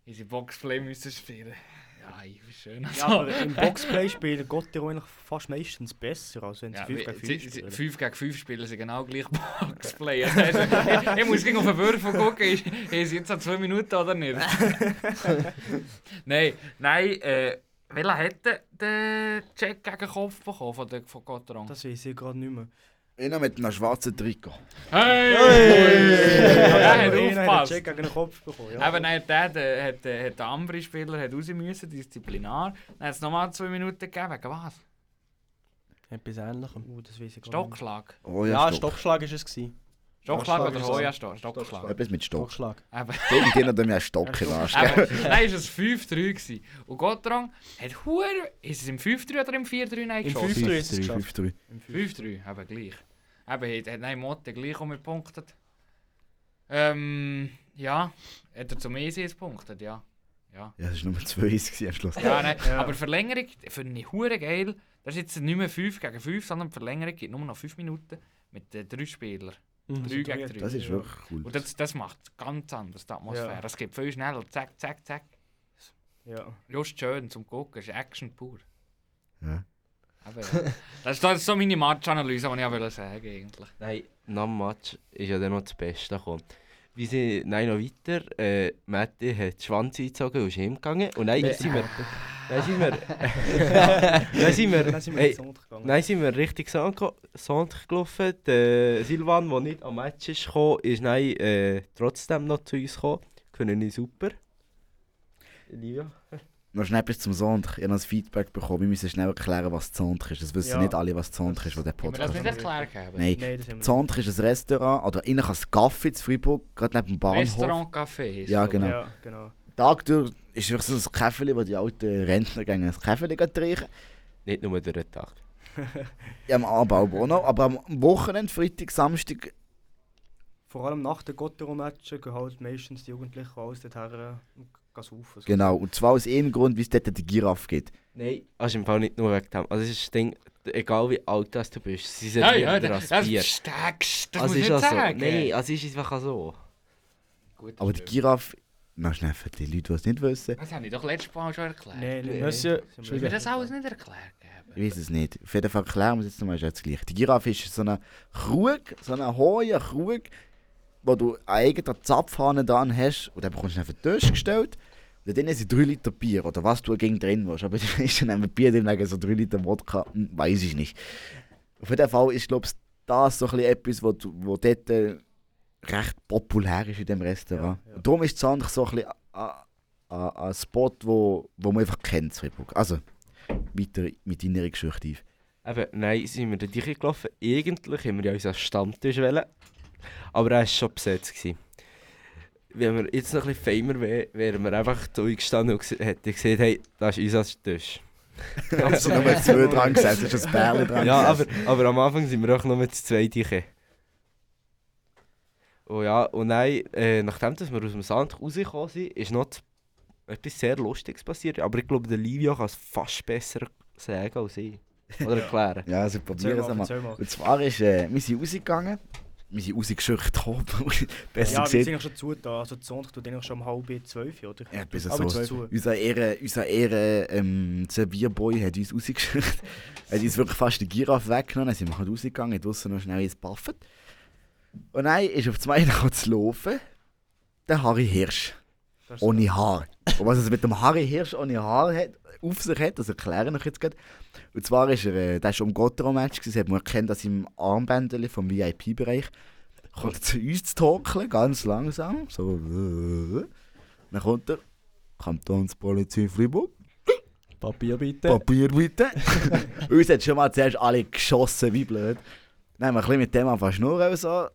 In sie Boxplay müssen spielen. Wie schön. Ja, aber im Boxplay spielen Gottero eigentlich fast meistens besser, als wenn sie Ja, 5 gegen 5 5 spielen. 5 gegen 5 spielen sie genau gleich Boxplay. Also, ich, ich muss gegen auf den Würfel gucken, ist, ist jetzt an 2 Minuten oder nicht? nein, nein, äh, welcher hätte den Check gegen den Kopf bekommen von, der, von Gotteron? Das weiß ich gerade nicht mehr. Einer mit einem schwarzen Trikot. Hey! Ja, Ja, hat einer hat einen aufgepasst. Check gegen den Kopf bekommen. Ja. Eben, nein, der, der, hat, der, hat der andere Spieler hat raus müssen, disziplinar. Dann hat es nochmal zwei Minuten gegeben. Wegen was? Etwas ähnlichem. Uh, das weiß ich. Stockschlag. Oh Ja, Stock. Stockschlag ist es. Gewesen. Stockschlag oder ist es. Hoja Stockschlag. Etwas mit Stock. Stockschlag. Eben. Irgendjemand hat mir einen Stock in den Arsch nein, ist es 5-3 gewesen. Und Gottrang hat hure Ist es im 5-3 oder im 4-3 nein Im geschossen? 5-3 ist es 5-3, geschafft. 5-3. 5-3, eben gleich. Eben, hat, nein, Motte gleich auch mit punktet. Ähm, ja, hat er zum Easy jetzt punktet, ja. Ja. Ja, das war Nummer 2 gewesen am Schluss. Ja, nein, Ja. aber Verlängerung finde ich hure geil. Das ist jetzt nicht mehr 5 gegen 5, sondern Verlängerung geht nur noch 5 Minuten mit den drei Spielern. Mhm. 3 drei- gegen 3. Das ist wirklich cool. Und das, das macht ganz anders, die Atmosphäre. Ja. Es geht viel schneller, zack, zack, zack. Ja. Just schön zum Gucken, es ist Action pur. Ja. Aber, ja. das, ist, das ist so meine Match-Analyse, die ich auch wollte sagen eigentlich. Nein, nach dem Match ist ja dann noch das Beste gekommen. Wie sie nein, noch weiter, äh, Matti hat den Schwanz eingezogen und ist heimgegangen. Und dann sind wir, dann sind wir, dann sind wir, Dann sind wir hey. Nein, sind wir richtig Sonntag gelaufen. Der Silvan, der nicht am Match ist gekommen, ist nein, äh, trotzdem noch zu uns gekommen. Können ihn super. Livia? Noch schnell bis zum Sonntag. Ich habe ein Feedback bekommen. Wir müssen schnell erklären, was Sonntag ist. Das wissen Ja. nicht alle, was Sonntag ist, wo der Haben wir das Podcast nicht erklärt gegeben? Nein. Nein, Sonntag ist ein Restaurant, oder eigentlich ein Café zu Freiburg, gerade neben dem Bahnhof. Restaurant Café ist Ja, genau. Ja, genau. Tag durch ist wirklich so ein Käferli, wo die alten Rentner gehen, ein Käferli trinken. Nicht nur durch den Tag. Ja, am Abend auch noch. Aber am Wochenende, Freitag, Samstag, Vor allem nach den Gottero-Matchen gehen halt meistens die Jugendlichen alles dorthin und gehen saufen. genau. Und zwar aus einem Grund, wie es dort die Giraffe geht. Nein, also im Fall nicht nur wegen dem. Also es ist das Ding, egal wie alt das du bist, sie sind Ja, ja, das, das Bier. versteckst das Also muss ist ich nicht das so. sagen. Nein, also ist es einfach so. Gut, Aber die. Giraffe, noch schnell für die Leute, die es nicht wissen, Das habe ich doch letztes Mal schon erklärt. Nein, Nee. nein. Sind wir- das alles nicht erklärt gegeben? ich weiß es nicht. Auf jeden Fall erklären wir es jetzt nochmal, gleich. Die Giraffe ist so ein Krug, so ein hoher Krug, wo du einen eigenen Zapfhahn dran hast und dann bekommst du ihn auf den Tisch gestellt. Und dann sind 3 Liter Bier oder was du gegen drin willst. Aber die meisten nehmen Bier drin so 3 Liter Wodka, hm, weiß ich nicht. Auf jeden Fall ist, glaube ich, das so ein bisschen etwas, wo, du- wo dort äh, recht populär ist in dem Restaurant. Ja, ja. Und darum ist es eigentlich so ein bisschen ein- ein ein Spot, wo, wo man einfach kennt, Freiburg. Also, weiter mit deiner Geschichte. Eben, nein, sind wir da durchgelaufen. Eigentlich haben wir ja unseren Stammtisch wollen, aber er war schon besetzt. Gewesen. Wenn wir jetzt noch ein bisschen famer wären, wären wir einfach zu euch gestanden und hätten gesehen, hey, das ist unser Tisch. Da sind nur zwei dran gesessen, es ist ein Bärli dran Ja, aber, aber am Anfang sind wir auch noch mit zwei gekommen. Oh ja, und nein, äh, nachdem dass wir aus dem Sand rausgekommen sind, ist noch etwas sehr Lustiges passiert. Aber ich glaube, der Livio kann es fast besser sagen als ich. Oder erklären. Ja, also probieren es mal. Und zwar ist, äh, wir sind rausgegangen, wir sind rausgeschickt, besser Ja, wir sind gesehen. schon zu da. Also, die Sonntag tut eigentlich schon um halb zwölf, oder? Ja, bis so. zu. Unser Ehre, unser Ehre ähm, Servierboy hat uns rausgeschickt. er hat uns wirklich fast die Giraffe weggenommen, dann sind wir halt rausgegangen, draussen noch schnell ins Buffet. Und dann ist auf zwei Mal zu laufen, der Harry Hirsch. Ohne Haar. Und was es mit dem Harry Hirsch ohne Haar hat, auf sich hat, das erkläre ich euch jetzt gerade. Und zwar ist er, äh, der ist am Gottero-Match, gewesen, hat man erkennt, dass im Armbändeli vom VIP-Bereich kommt er zu uns zu torkeln, ganz langsam, so. Dann kommt er, Kantonspolizei Freiburg, Papier bitte. Papier bitte. uns hat schon mal zuerst alle geschossen, wie blöd. Dann haben wir ein bisschen mit dem angefangen zu schnurren und so.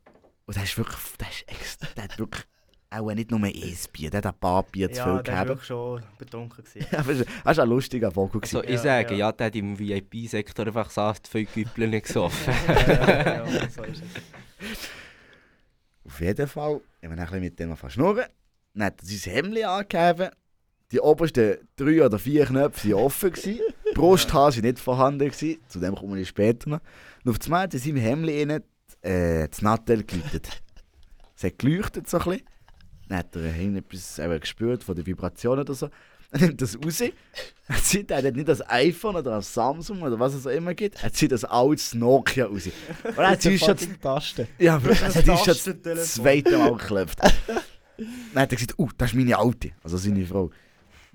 Und der ist wirklich, der ist der hat wirklich auch nicht nur ein Bier, der hat ein paar Bier zu ja, viel der war gehabt. wirklich schon betrunken. gewesen. Ja, aber das war ein lustiger Vogel. Also, ich Ja, sage, ja. ja, der hat im VIP-Sektor einfach saft viel Güppel nicht gesoffen. ja, ja, so ist es. Auf jeden Fall haben wir dann ein bisschen mit dem angefangen zu schnurren. Dann hat er sein Hemd angegeben. Die obersten drei oder vier Knöpfe waren offen. gewesen. Die Brusthaare waren nicht vorhanden. Gewesen. Zu dem komme ich später noch. Und auf einmal hat in seinem Hemd äh, das Nattel geläutet. Es hat geleuchtet so ein bisschen. Dann hat er hinten etwas eben gespürt von der Vibration oder so. Dann nimmt er das raus. Er zieht er hat nicht das iPhone oder das Samsung oder was es auch immer gibt. Er zieht das altes Nokia raus. Und er hat sich schon Taste. ja, aber es hat schon das zweite Mal geklopft. Dann hat er gesagt, uh, das ist meine Alte, also seine Frau.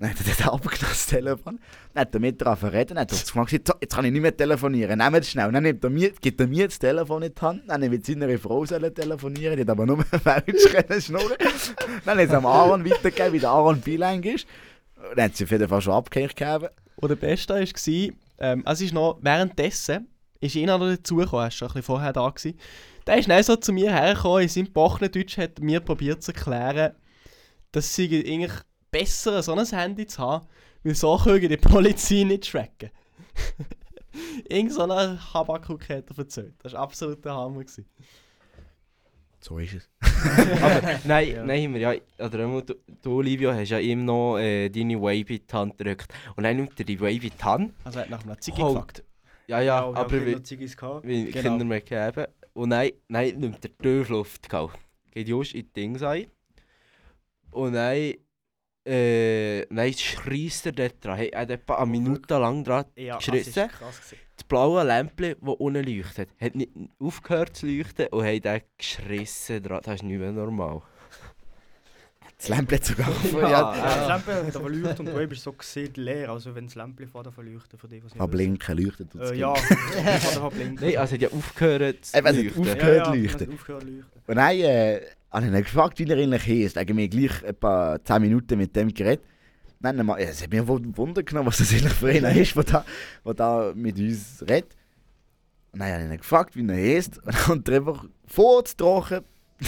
Dann hat er das abgenommen, das Telefon. Dann hat er mit drauf reden. Dann hat er gesagt, jetzt kann ich nicht mehr telefonieren, nehmt es schnell. Dann nimmt er mir, gibt er mir das Telefon in die Hand. Dann will seine Frau telefonieren, die hat aber nur falsch schnurren. Dann hat es am Aaron weitergegeben, wie der Aaron Bilang ist. Dann hat sie auf jeden Fall schon abgehängt. Und der Beste war, ähm, also ist noch währenddessen, ist einer dazugekommen, er war schon ein bisschen vorher da. Gewesen. Der ist dann so zu mir hergekommen, in seinem Bochendeutsch hat mir probiert zu erklären, dass sie eigentlich besser so ein Handy zu haben, weil so können die Polizei nicht tracken. Irgend so eine Habakuk hat er erzählt. Das war absolut der Hammer. Gewesen. So ist es. Aber nein, Ja. nein, wir ja, oder du, du Olivia hast ja ihm noch äh, deine Wave in die Hand gedrückt. Und dann nimmt er die Wave in die Hand. Also er hat nach einer Ziege Holt- gefragt. Ja, ja, und aber wir wie, Genau. Kinder mehr gegeben. Und nein, nein, nimmt er die Türluft gehabt. Geht just in die Dings ein. Und nein, äh, nein, schreist er dort dran. Hey, er hat etwa eine Minute lang dran. Ja, das Geschrissen? Das blaue Lämpchen, das unten leuchtet, hat nicht aufgehört zu leuchten und hat dann geschrissen dran. Das ist nicht mehr normal. Das Lämpchen hat sogar Ja, ja, Ja, das Lämpchen hat aber leuchtet und die Web ist so gesehen leer. Also wenn das Lämpchen fährt, dann verleuchtet für die, was nicht blinken, leuchtet und. Äh, ja, kann er blinken. Nein, also hat ja aufgehört zu Eben, es hat leuchten. aufgehört. ja, ja, leuchten. es aufgehört zu leuchten. Und dann äh, habe ich ihn gefragt, wie er eigentlich heisst. Er hat mir gleich etwa 10 Minuten mit dem geredet. Wir- ja, es hat mich Wunder genommen, was das eigentlich für einer ist, der da, der da mit uns redet. Und dann habe ich ihn gefragt, wie er heisst. Und dann kommt er einfach vorzutrocken,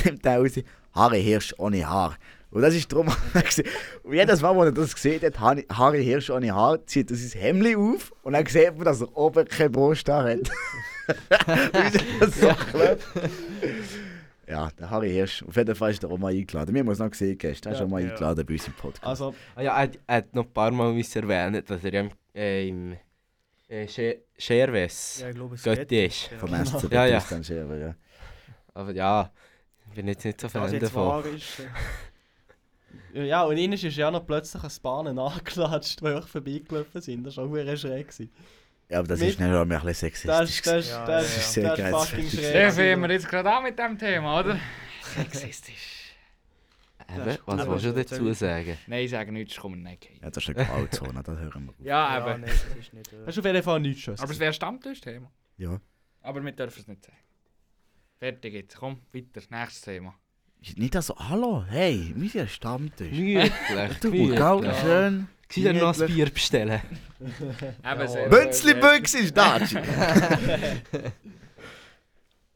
nimmt er raus, Harry Hirsch ohne Haar. Und das ist darum, und jedes Mal, wo er das gesehen hat, Harry- Hirsch ohne Haar, zieht er sein Hemd auf und dann sieht man, dass er oben keine Brust hat. Wie das so klappt. Ja, der Harry Hirsch. Auf jeden Fall ist er auch mal eingeladen. Wir haben uns noch gesehen gestern. Er ist Ja. auch mal Ja. eingeladen bei uns im Podcast. Also, Ah ja, er, hat- er hat noch ein paar Mal erwähnen, dass er im, äh, im äh, Sche- Scherwes Ja, ich glaube, es Götti geht. ist. Vom Ja. SCB Ja, ja. aus dann Scherer, ja. Aber ja, ich bin jetzt nicht so Fan davon. äh, ja, und ihnen ist ja noch plötzlich ein Bahnen angeklatscht, die auch vorbeigelaufen sind. Das war auch sehr schräg. Gewesen. Ja, aber das Mit- ist nicht nur ein bisschen Das sexistisch. ist, das, ist- Ja, das, ja, ja. ist- Sehr das geil. fangen gewesen. wir jetzt gerade an mit dem Thema, oder? Sexistisch. Eben, Das was willst du dazu sagen? Nein, ich sage nichts, komm, okay. Ja, das ist eine Grauzone, das hören wir. Ja, ja, aber, nein, das ist nicht. Äh, Das ist auf jeden Fall nichts Schönes. aber es wäre Stammtischthema. Ja. Aber wir dürfen es nicht sagen. Fertig jetzt, komm, weiter, nächstes Thema. Nicht so, hallo, hey, wir sind ein Stammtisch. Gemütlich, Du, Ja. schön. Sie dann noch ein. Bier bestellen. Eben, sehr- Bünzli Büchs ist da.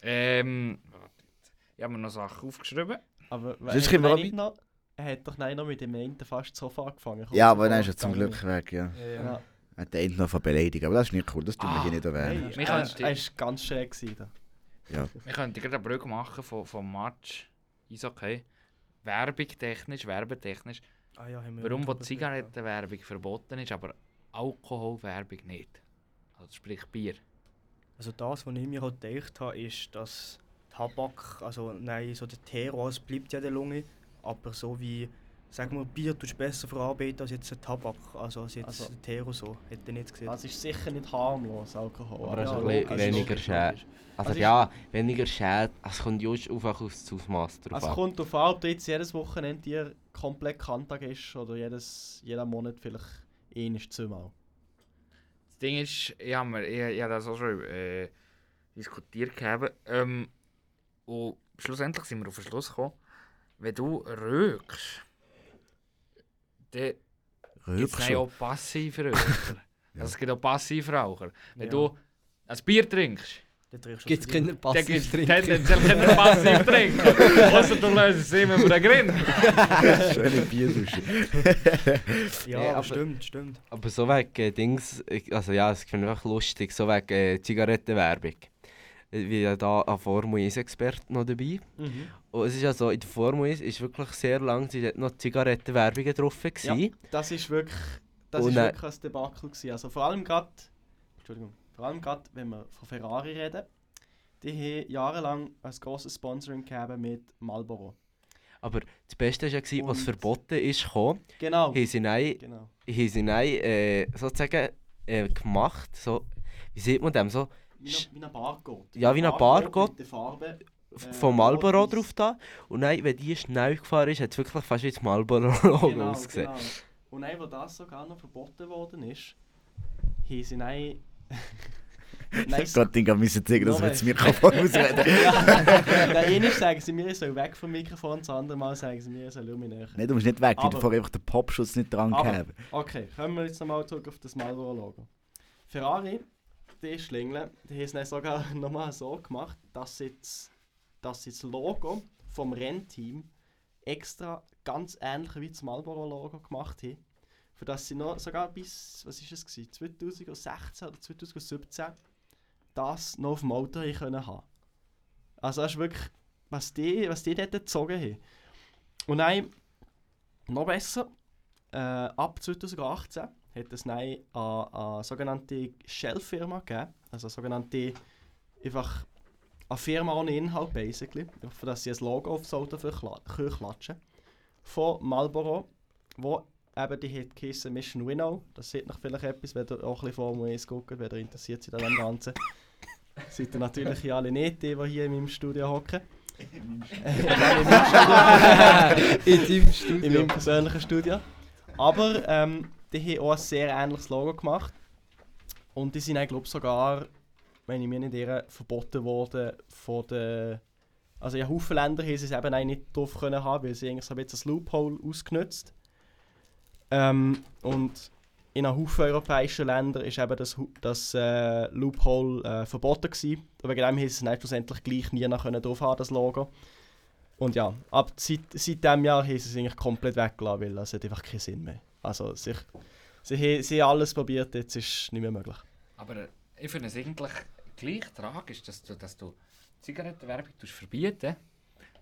Ähm, ich habe mir noch Sachen aufgeschrieben. Aber Sonst können wir er auch noch, er hat doch nein noch mit dem einen fast das Sofa angefangen. Ja, aber dann ist er zum Glück weg, ja. Ja. Er hat den noch beleidigt, aber das ist nicht cool, das tun wir Ah, hier nicht erwähnen. Wir er, ist ganz gewesen. da. Ja. Wir könnten gerade eine Brücke machen vom, vom Match. Ist okay. Werbetechnisch. ah, ja, Warum, wo Zigarettenwerbung verboten ist, aber Alkoholwerbung nicht. Also sprich Bier. Also das, was ich mir halt gedacht habe, ist, dass Tabak, also nein, so der Terror, es bleibt ja in der Lunge, aber so wie, sagen wir, Bier tust du besser verarbeiten als jetzt ein Tabak, also als jetzt Also- der Terror so, hätte ich nicht gesehen. Das ist sicher nicht harmlos, Alkohol. Aber es Ja, ist ein logisch, bisschen weniger logisch. Also Also ja, weniger Schäden. Es kommt just einfach aus das Ausmaß drauf Also an. kommt auf an, ob du jetzt jedes Wochenende dir komplett Kantag ist oder jedes, jeden Monat vielleicht ein zweimal. Das Ding ist, ich habe mir, ich, ich habe das auch schon äh, diskutiert gehabt. Ähm, und schlussendlich sind wir auf den Schluss gekommen, wenn du rökst, dann gibt es auch Passivraucher. Ja. Also es gibt auch Passivraucher. Wenn Ja. du ein Bier trinkst, Gibt es keine es Passiv-Trinker? tendenziell keinen passiv trinken. Außer du löst es immer über den Grind. Schöne Bierdusche. Ja, Nee, aber stimmt, stimmt. Aber so wegen äh, Dings, ich- also ja, es finde ich einfach lustig, so wegen äh, Zigarettenwerbung. Wie ja da ein Formel 1-Experte noch dabei. Mhm. Und es ist ja so, in der Formel 1 ist wirklich sehr lange dort noch Zigarettenwerbungen drauf. gewesen. Das ist wirklich, das Und ist dann- wirklich ein Debakel gewesen. Also vor allem gerade, Entschuldigung, vor allem gerade, wenn wir von Ferrari reden, die haben jahrelang ein grosses Sponsoring gegeben mit Marlboro. Aber das Beste war ja, gewesen, was verboten ist, gekommen, Genau. haben sie nein, genau. haben sie nein äh, sozusagen äh, gemacht. So, wie sieht man dem? So, Wie ein, wie ein Barcode. Ja, wie ein Barcode. Mit der Farbe. Äh, von Marlboro weiss. drauf da. Und nein, wenn die schnell gefahren ist, hat es wirklich fast wie das Marlboro-Logo Genau, ausgesehen. genau. Und dann, wo das sogar noch verboten worden ist, haben sie nein. nein, Gott, ich müssen zeigen, dass wir jetzt das Mikrofon ausreden. Der eine sagen sie mir, ich soll weg vom Mikrofon, das andere Mal sagen sie mir, ich soll um mich näher. Nein, du musst nicht weg, weil Aber- du vorher einfach den Popschutz nicht dran Aber- gehabt Okay, kommen wir jetzt nochmal zurück auf das Marlboro-Logo. Ferrari, die Schlingel, die haben es dann sogar nochmal so gemacht, dass sie, das, dass das Logo vom Rennteam extra ganz ähnlich wie das Marlboro-Logo gemacht haben. Für das sie noch sogar bis, was ist es gewesen, 2016 oder 2017 das noch auf dem Auto haben können. Also das ist wirklich, was die, was die dort gezogen haben. Und dann, noch besser, äh, ab 2018 hat es dann eine, eine sogenannte Shell-Firma gegeben, also eine sogenannte einfach eine Firma ohne Inhalt basically, für das sie ein Logo aufs Auto klatschen von Marlboro, wo eben die hat geheissen Mission Winnow, das sieht noch vielleicht etwas, wenn ihr auch ein bisschen Formel 1 guckt, wenn ihr interessiert seid an dem Ganzen. Seid ihr natürlich alle nicht, die, die hier in meinem Studio hocken. Nein, in meinem Studio. In deinem Studio. in meinem persönlichen Studio. Aber ähm, die haben auch ein sehr ähnliches Logo gemacht. Und die sind, glaube sogar, wenn ich mich nicht irre, verboten worden von den... Also in Haufen Länder haben sie es eben nicht drauf können haben, weil sie eigentlich so ein bisschen das Loophole ausgenutzt. Ähm, und in einem Haufen europäischen Ländern ist eben das, das äh, Loophole äh, verboten gewesen. Und wegen dem haben sie es dann schlussendlich gleich nie noch können drauf haben, das Logo. Und ja, ab seit, seit diesem Jahr haben sie es eigentlich komplett weggelassen, weil es hat einfach keinen Sinn mehr. Also sich, sie, haben- sie haben alles probiert, jetzt ist es nicht mehr möglich. Aber äh, ich finde es eigentlich gleich tragisch, dass du, dass du Zigarettenwerbung tust verbieten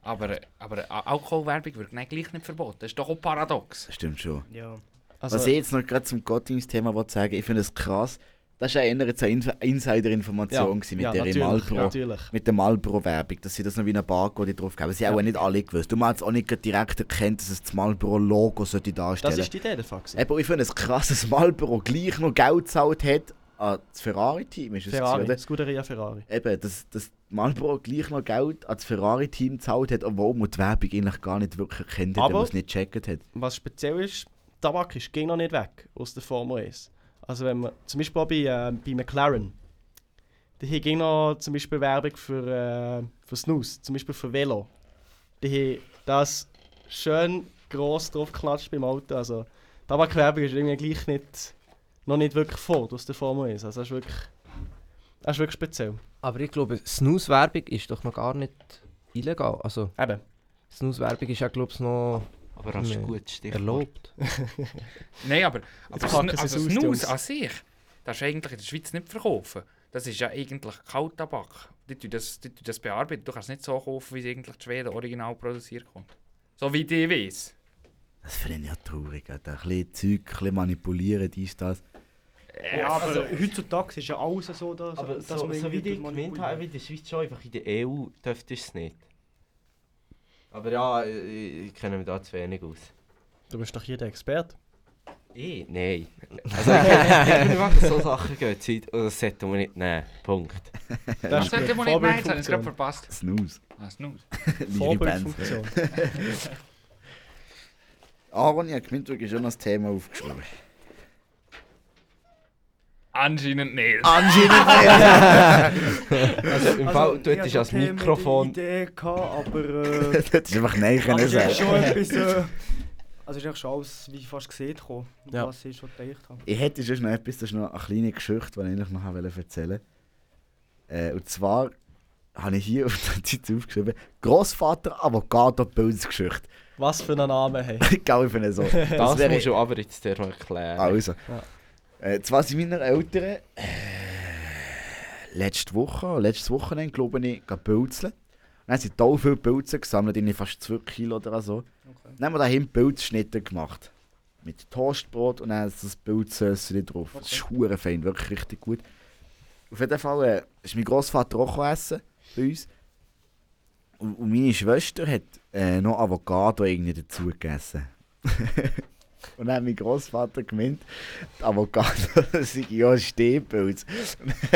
aber, aber Alkoholwerbung wird dann gleich nicht verboten. Das ist doch auch paradox. Das stimmt schon. Ja. Also, Was ich jetzt noch gerade zum Gottings-Thema wollte sagen, ich finde es krass, das war ja eher eine Inf- Insider-Information gewesen mit der natürlich, Marlboro. natürlich. Mit der Marlboro-Werbung, dass sie das noch wie ein Barcode drauf geben. Sie haben Ja. auch nicht alle gewusst. Du hast auch nicht direkt erkannt, dass es das Marlboro-Logo sollte darstellen Das ist die Idee gewesen. Eben, ich finde es krass, dass Marlboro gleich noch Geld gezahlt hat an das Ferrari-Team. Ist es Ferrari, gewesen, Scuderia Ferrari. Eben, dass, dass Marlboro gleich noch Geld an das Ferrari-Team gezahlt hat, obwohl man die Werbung eigentlich gar nicht wirklich erkennt hat, man es nicht gecheckt hat. Was speziell ist, Tabak ist ging noch nicht weg aus der Formel 1. Also wenn man, zum Beispiel auch bei, äh, bei McLaren, die haben ging noch zum Beispiel Werbung für, äh, für Snus, zum Beispiel für Velo. Die haben das schön gross drauf geklatscht beim Auto. Also Tabakwerbung ist irgendwie gleich nicht, noch nicht wirklich vor aus der Formel 1. Also das ist wirklich, das ist wirklich speziell. Aber ich glaube, Snooze-Werbung ist doch noch gar nicht illegal. Also, Eben. Snooze-Werbung ist ja, glaube ich, noch Aber das ist Nee. gut Stichwort. erlaubt. Nein, aber, aber also es aus, Snus an sich, das ist eigentlich in der Schweiz nicht verkaufen. Das ist ja eigentlich Kalttabak. Die tun das, die tun das bearbeiten. Du kannst es nicht so kaufen, wie es eigentlich in Schweden original produziert kommt. So wie die weiß. Das finde ich ja traurig. Alter. Ein bisschen Zeug, ein bisschen manipulieren, dies, das. Ja, aber heutzutage ist ja alles so, dass, Aber dass so, man so wie die gemeint haben, in der Schweiz schon einfach in der EU dürfte es nicht. Aber ja, ich, ich kenne mich da zu wenig aus. Du bist doch hier der Experte. Ich? Nein. Also ich einfach so Sachen gehen, Zeit, und das sollte man nicht nehmen. Punkt. Das sollte man nicht meinen, das habe ich es gerade verpasst. Snooze. Ah, Bands. Vorbildfunktion. Aaron, ich habe gemeint, du hast schon das Thema aufgeschrieben. Anscheinend nicht. Anscheinend Also im Fall, du ich hättest hatte das Themen, Mikrofon... die Idee gehabt, aber äh, nicht. das ist einfach Nein können also ist sagen. schon etwas. Äh, also ist eigentlich schon alles wie fast gesehen gekommen, Ja. was ich schon gedacht habe. Ich hätte schon noch etwas, das ist noch eine kleine Geschichte, die ich noch wollte erzählen äh, Und zwar habe ich hier auf der Zeit aufgeschrieben: Großvater Avocado Pilzgeschichte. Was für einen Namen hey. Geil, ich finde so. Das wäre- musst du aber jetzt dir erklären. Also. Ja. Äh, zwar sind meine Eltern äh, letzte Woche, letztes Wochenende, glaube ich, gegangen pilzeln. Und dann haben sie toll viele Pilze gesammelt, irgendwie fast 2 Kilo oder so. Dann haben wir daheim Pilzschnitte gemacht. Mit Toastbrot und dann das Pilzsösschen drauf. Das ist hure fein, wirklich richtig gut. Auf jeden Fall äh, ist mein Großvater auch essen bei uns. Und, und meine Schwester hat äh, noch Avocado irgendwie dazu gegessen. und dann hat mein Großvater gemeint, die Avocado sei ja Stehpilz.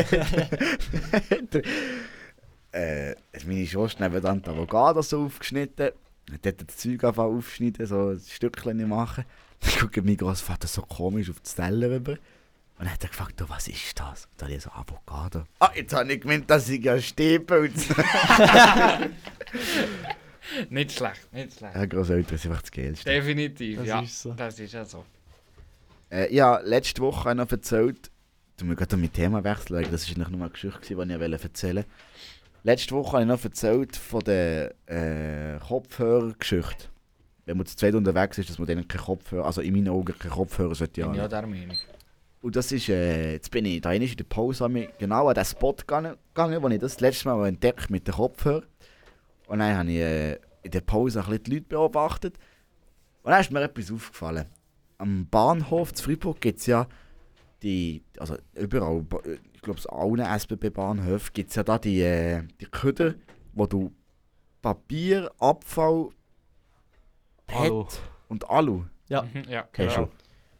äh, hat meine Schwester neben dann die Avocado so aufgeschnitten. Hat dort das Zeug angefangen aufschneiden, so ein Stückchen machen. Dann guckt mein Großvater so komisch auf das Teller rüber. Und dann hat er gefragt, «Du, was ist das? Und dann habe ich so Avocado. Ah, jetzt habe ich gemeint, das ist ja Stehpilz. Nicht schlecht, nicht schlecht. ja, Großeltern sind einfach das Geilste. Definitiv, Das ja. ist so. Das ist ja so. Äh, ja, letzte Woche habe ich noch erzählt, du musst gerade mein Thema wechseln, weil das war eigentlich nur eine Geschichte, die ich wollte erzählen Letzte Woche habe ich noch erzählt von der äh, Kopfhörergeschichte. Wenn man zu zweit unterwegs ist, dass man denen keinen Kopfhörer, also in meinen Augen keinen Kopfhörer sollte haben. ja der Meinung. Und das ist, äh, jetzt bin ich da in der Pause genau an den Spot gegangen, gegangen, wo ich das letzte Mal entdeckt mit den Kopfhörern. Und dann habe ich äh, in der Pause ein bisschen die Leute beobachtet. Und dann ist mir etwas aufgefallen. Am Bahnhof zu Freiburg gibt es ja die, also überall, ba- ich glaube, an allen SBB-Bahnhöfen gibt es ja da die, äh, die Köder, wo du Papier, Abfall, PET Alu. und Alu. Ja. Mhm, ja, genau. du?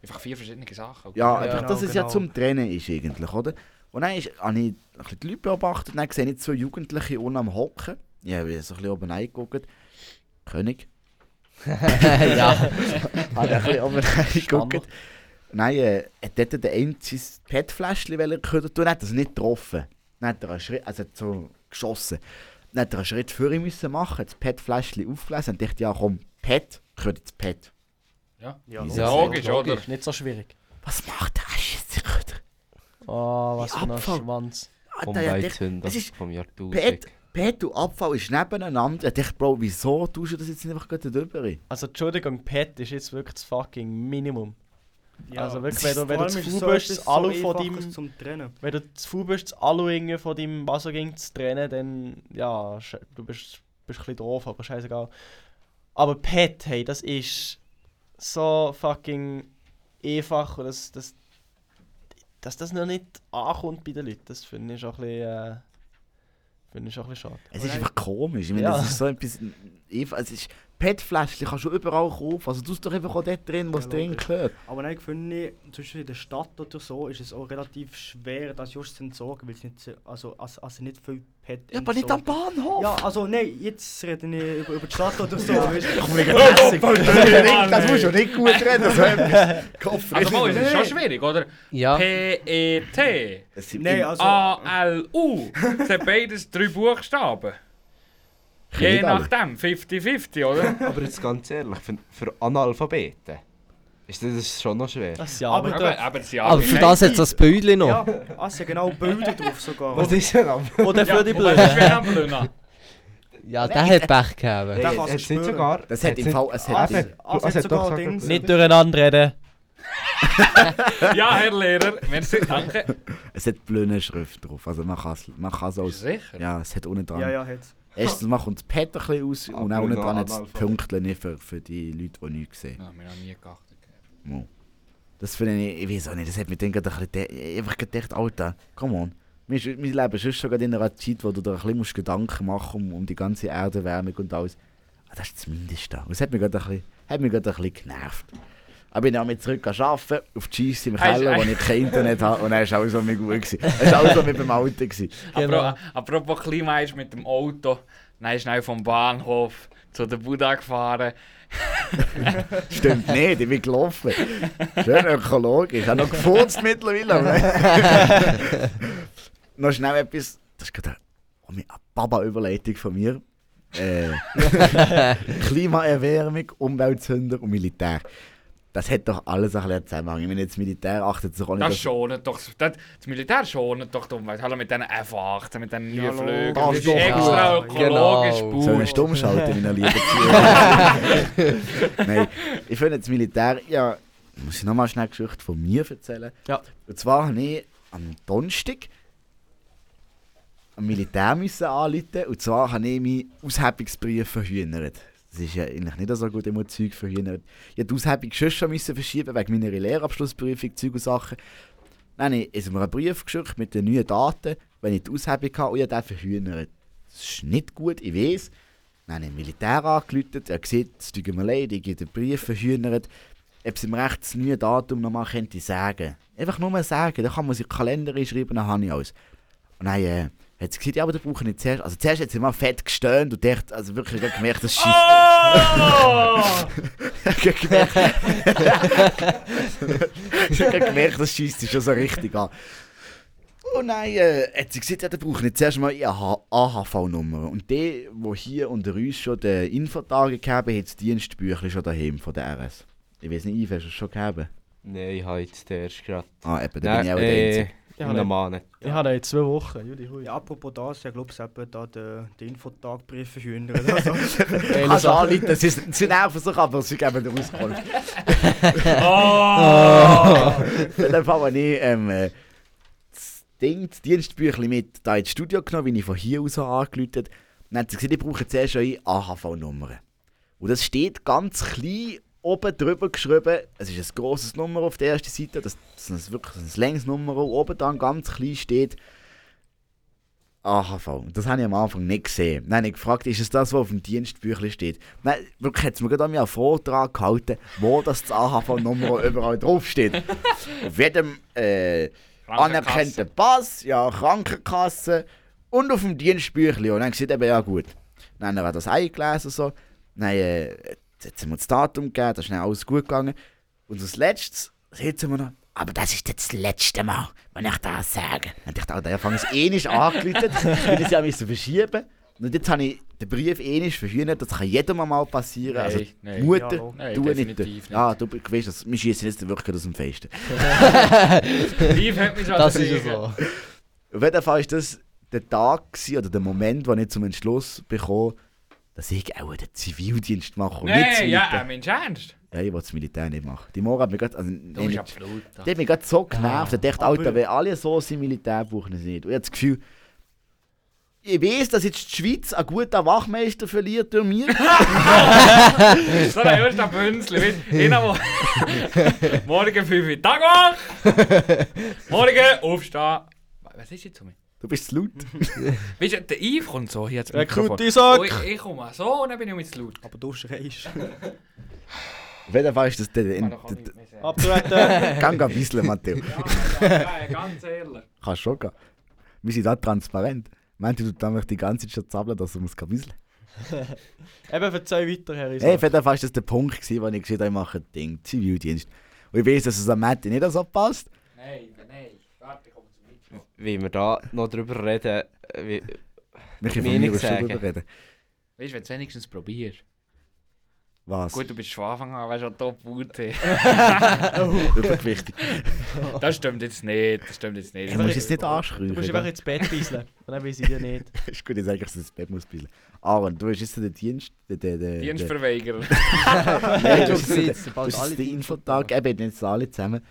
Einfach vier verschiedene Sachen. Ja, okay. einfach, genau, dass es ja genau. zum Trennen ist eigentlich, oder? Und dann ist, habe ich ein bisschen die Leute beobachtet und dann sehe ich zwei Jugendliche unten am Hocken. Ich habe so ein bisschen oben reingeguckt. König. ja. habe ein bisschen oben reingeguckt. Nein, äh, hat dort der eine sein PET-Fläschchen können tun, hat das nicht getroffen. Dann hat er einen Schritt, also so geschossen. Dann hat er einen Schritt vor ihm müssen machen, hat das PET-Fläschchen aufgelesen und dachte, ja komm, PET, gehört ins PET. Ja. Ja, Ja, logisch, oder? Nicht so schwierig. Was macht der jetzt? Oh, was für ein. Schwanz. Alter, ja, der- Umweltsünder es ist vom Jahrtausend. PET, PET und Abfall ist nebeneinander. Ich dachte, Bro, wieso tust du das jetzt nicht einfach gerade drüber? Also Entschuldigung, Pet ist jetzt wirklich das fucking Minimum. Ja. Also wirklich, wenn du, wenn du zu faul bist, das Alu so von deinem... zum Trennen. Wenn du zu faul bist, das Alu von deinem Wassergang zu trennen, dann... Ja, du bist, bist ein bisschen doof, aber scheißegal. Aber Pet, hey, das ist so fucking einfach und das... das dass das noch nicht ankommt bei den Leuten, das finde ich schon ein bisschen... Äh, finde ich schon ein bisschen schade. Es ist einfach komisch. Ich meine, Ja. das ist so etwas. einfach- Es ist PET-Fläschchen kannst du überall kaufen. Also du doch einfach auch dort drin, was Ja, drin gehört. Aber nein, finde ich, zum Beispiel in der Stadt oder so, ist es auch relativ schwer, das just zu entsorgen, weil es nicht, so- also, also, also nicht viel PET Ja, aber nicht am. Bahnhof. Ja, also nein, jetzt rede ich über, über die Stadt oder so. du. Komm, mega hässig. Das musst du nicht gut reden. So etwas. Kopf Also mal, es ist schon schwierig, oder? Ja. P-E-T, Nein, also. A-L-U. Das sind beides drei Buchstaben. Je nachdem, 50-50, oder? Aber jetzt ganz ehrlich, für, für Analphabeten ist das schon noch schwer. Das ist ja Aber- aber, aber, aber sie Aber für das hat es das Bildchen noch. Ja, ah, es sind genau Bilder drauf sogar. Was ist denn am... Oder für die Blöden. Das. Ja, der hat Pech gehabt. Hey. Du hat's nicht sogar... Das hat im nicht- Fall. Es hat. Ah, es hat hat sogar doch Dings. Nicht durcheinander reden. Ja, Herr Lehrer, merci, danke. es hat blöde Schrift drauf. Also man kann es man kann's. Sicher? Ja, es hat unten dran. Ja, ja, hat's. Erstens mal kommt das Pad ein bisschen aus und auch Aber unten noch dran hat es Analphabet. Pünktchen nicht für, für die Leute, die nichts sehen. Ja, wir haben nie geachtet. Mo. Das finde ich, ich weiß auch nicht, das hat mich dann gerade ein bisschen, einfach gedacht, Alter, come on. Wir, ist- wir leben sonst schon gerade in einer Zeit, wo du dir ein bisschen musst Gedanken machen um, um die ganze Erderwärmung und alles. Ah, das ist das Mindeste. Und das hat mich gerade ein bisschen, hat mich gerade ein bisschen genervt. Aber ich bin auch mit zurück arbeiten, auf die Scheisse im Hast- Keller, wo ich kein Internet habe und dann war alles so mit gut. gewesen. Es war alles so mit dem Auto. Gewesen. Genau. Apro apropos Klima ist mit dem Auto, dann schnell vom Bahnhof zu der Buddha gefahren. Stimmt nicht, ich bin gelaufen. Schön ökologisch. Ich habe noch gefurzt mittlerweile. noch schnell etwas. Das ist gerade eine, eine Baba-Überleitung von mir. Äh, Klimaerwärmung, Umweltsünder und Militär. Das hat doch alles ein bisschen Zusammenhang. Ich meine, jetzt Militär achtet sich auch nicht Das schonet doch, das, das Militär schonet doch die Umwelt. Hallo mit diesen F-18, mit diesen Ja, neuen Flügen. das Das ist doch. extra Ja, ökologisch genau. So eine gut. Stummschalter, meine lieben. Nein, ich finde das Militär, ja, muss ich nochmal schnell eine Geschichte von mir erzählen. Ja. Und zwar habe ich am Donnerstag am Militär müssen anrufen und zwar habe ich meinen Aushebungsbrief verhühnert. Das ist ja eigentlich nicht so gut, immer Zeug verhühnert. Ich musste die Aushebung schon schon verschieben wegen meiner Lehrabschlussprüfung, Zeug und Sachen. Habe ich ist mir einen Brief geschickt mit den neuen Daten, wenn ich die Aushebung habe und ich habe verhühnert. Das ist nicht gut, ich weiß. Dann habe ich Militär angerufen, er gesagt, es tut mir leid, ich habe den Brief verhühnert. Ob sie mir recht das neue Datum nochmal könnte sagen. Einfach nur mal sagen, dann kann man sich Kalender einschreiben, dann habe ich alles. Und dann äh, hat sie gesagt, ja, aber da brauche ich nicht zuerst. Also zuerst hat sie mal fett gestöhnt und dachte, also wirklich ich gemerkt, das schießt. Oh! ich gemerkt, ich gemerkt, das schießt sich schon so richtig an. Und dann äh, hat sie gesagt, ja, da brauche ich nicht zuerst mal eine AHV-Nummer. Und die, die hier unter uns schon den Infotag gegeben hat, das Dienstbüchlein schon daheim von der RS. Ich weiß nicht, Yves, hast du es schon gegeben? Nein, ich habe jetzt erst gerade. Ah, eben, da bin ich auch der äh, Einzige. Ja, im nein. Normalen. Ich habe in zwei Wochen, Juli, hui. Ja, apropos das, ich glaube, es eben da den, den Infotagbrief verhindern. Also, Sache. anrufen, das ist, sie nerven sich aber, sie geben dir Auskunft. Oh! In dem Fall habe ich ähm, äh, das Ding, das Dienstbüchlein mit da ins Studio genommen, wie ich von hier aus habe angerufen Dann hat sie gesagt, ich brauche zuerst schon eine AHV-Nummer. Und das steht ganz klein oben drüber geschrieben. Es ist ein grosses Nummer auf der ersten Seite, das, das ist wirklich ein längs Nummer. Und oben dann ganz klein steht AHV. Das habe ich am Anfang nicht gesehen. Habe ich gefragt, ist es das, was auf dem Dienstbüchlein steht? Nein, wirklich hat es mir gerade an einen Vortrag gehalten, wo das, das AHV-Nummer überall draufsteht. Auf jedem äh, anerkannten Pass, ja, Krankenkasse und auf dem Dienstbüchlein. Und dann gesagt, eben, ja gut. Dann haben wir das eingelesen so. Dann äh, jetzt haben wir das Datum gegeben, da ist dann alles gut gegangen. Und als letztes sitzen wir noch, aber das ist jetzt das letzte Mal, wenn ich das sage. Und ich dachte, der fängt es eh nicht angeläutet, weil ich ja müssen verschieben Und jetzt habe ich den Brief eh nicht verhühnt, das kann jedem mal passieren. Nein, also nein. Mutter, Ja, nein, du nicht. nicht. Ja, du weißt, das, wir schießen jetzt wirklich aus dem Festen. Lief hat mich schon Das ist ja so. Auf jeden Fall war das der Tag gewesen, oder der Moment, wo ich zum Entschluss bekam, dass ich auch den Zivildienst mache und nicht das Nein, ja, Militär. äh, Mensch, ernst? Ja, ich will das Militär nicht machen. Die Mora hat mich gerade, also, Du bist nicht, absolut. die hat mich gerade so genervt. Ich dachte, Alter, wenn alle so sind, Militär brauchen sie nicht. Und ich habe das Gefühl, ich weiß, dass jetzt die Schweiz einen guten Wachmeister verliert durch mich. So ein erster Bünzli. du, Einer, der morgen 5 Uhr Tag wach, morgen aufstehen. Was ist jetzt so? Du bist zu laut. Weißt du, der Yves kommt so hier zum Der Mikrofon. gute Sack. Oh, ich, ich komme so und dann bin ich mit zu laut. aber du schreist. Auf jeden Fall ist das der... der, der, kann. Abtreten. Gang ein bisschen, Matteo. Ja, ganz ehrlich. Kannst schon gehen. Wir sind da transparent. Meint ihr, du dann die ganze Zeit schon zappeln, dass du muss ein bisschen... Eben, verzeih weiter, Herr Hey, auf jeden Fall war das der Punkt, gewesen, wo ich gesagt habe, ich mache ein Ding, Zivildienst. Und ich weiß, dass es am Matti nicht so passt. Nein, nein. Warte, ich komme zum Mikrofon. Wie wir da noch drüber reden, äh, wie, Wir können sagen. drüber reden. Weißt du, wenn du es wenigstens probierst. Was? Gut, du bist von Anfang an weißt, schon top gut. Übergewichtig. Das stimmt jetzt nicht. Das stimmt jetzt nicht. Du musst jetzt nicht Du anschreien. musst einfach ins Bett bisseln. Und dann weiß ich dir nicht. ist gut, ich sage, dass ich das Bett muss bilden. Aaron, du bist jetzt der Dienst... Der, der, der, Dienstverweigerer. Nein, du Du bist du der Infotag, eben jetzt alle zusammen.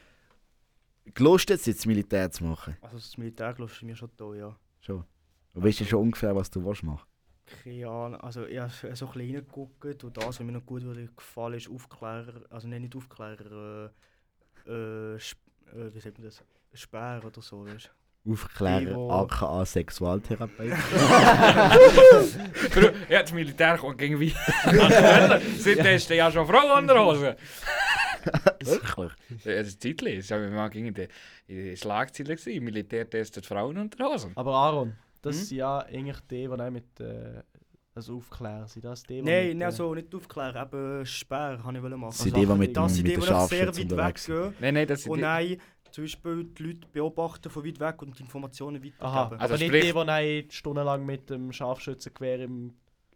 Gelust jetzt, jetzt Militär zu machen? Also das Militär ist mir schon da, ja. Schon. Du weißt ja schon ungefähr, was du willst machen. Keine Ahnung, also ich habe so ein bisschen reingeguckt und das, was mir noch gut würde gefallen ist, Aufklärer, also nein, nicht Aufklärer, äh, äh, äh, wie sagt man das, Speer oder so, weißt du. Aufklärer, Ivo. aka Sexualtherapeut. Früher- ja, das Militär kommt gegen wie. Seitdem ist ja schon Frau an der Hose. Wirklich? Ja, das ist Titel. Das war mal gegen die, die Schlagzeile. gewesen. Militär testet Frauen unter Hosen. Aber Aaron, das Hm? sind ja eigentlich die, die auch mit. Äh, also aufklären. Sind das die, Nein, mit, nein, äh, so nicht Aufklären, eben Speer habe ich machen. Das sind die, die mit, Das sind die, mit die sehr weit sind. weggehen Nein, nein, das sind und die. zum Beispiel die Leute beobachten von weit weg und die Informationen weitergeben. Aha, Also aber nicht die, die stundenlang mit dem Scharfschützengewehr im,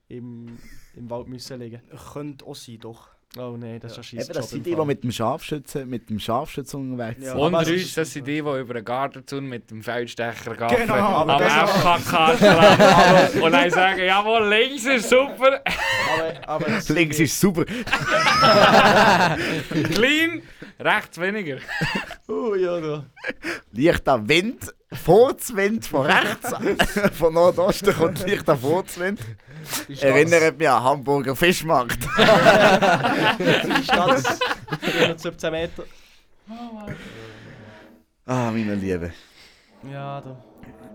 im, im Wald müssen liegen. Könnte auch sein, doch. Oh nein, das ist ein Eben, das sind die, die mit dem Scharfschützen, mit dem Scharfschützen unterwegs Ja. sind. Unter uns, das sind die, die über den Gartenzaun mit dem Feldstecher gehen. Genau, am aber genau. FKK. Und dann sagen, jawohl, links ist super. Aber, aber Links ist super. Clean, rechts weniger. Oh ja, da. Leichter Wind, Furzwind von rechts. von Nordosten kommt leichter Furzwind. Erinnert mich an Hamburger Fischmarkt. Die Stadt 417 Meter. Ah, meine Liebe. Ja, da.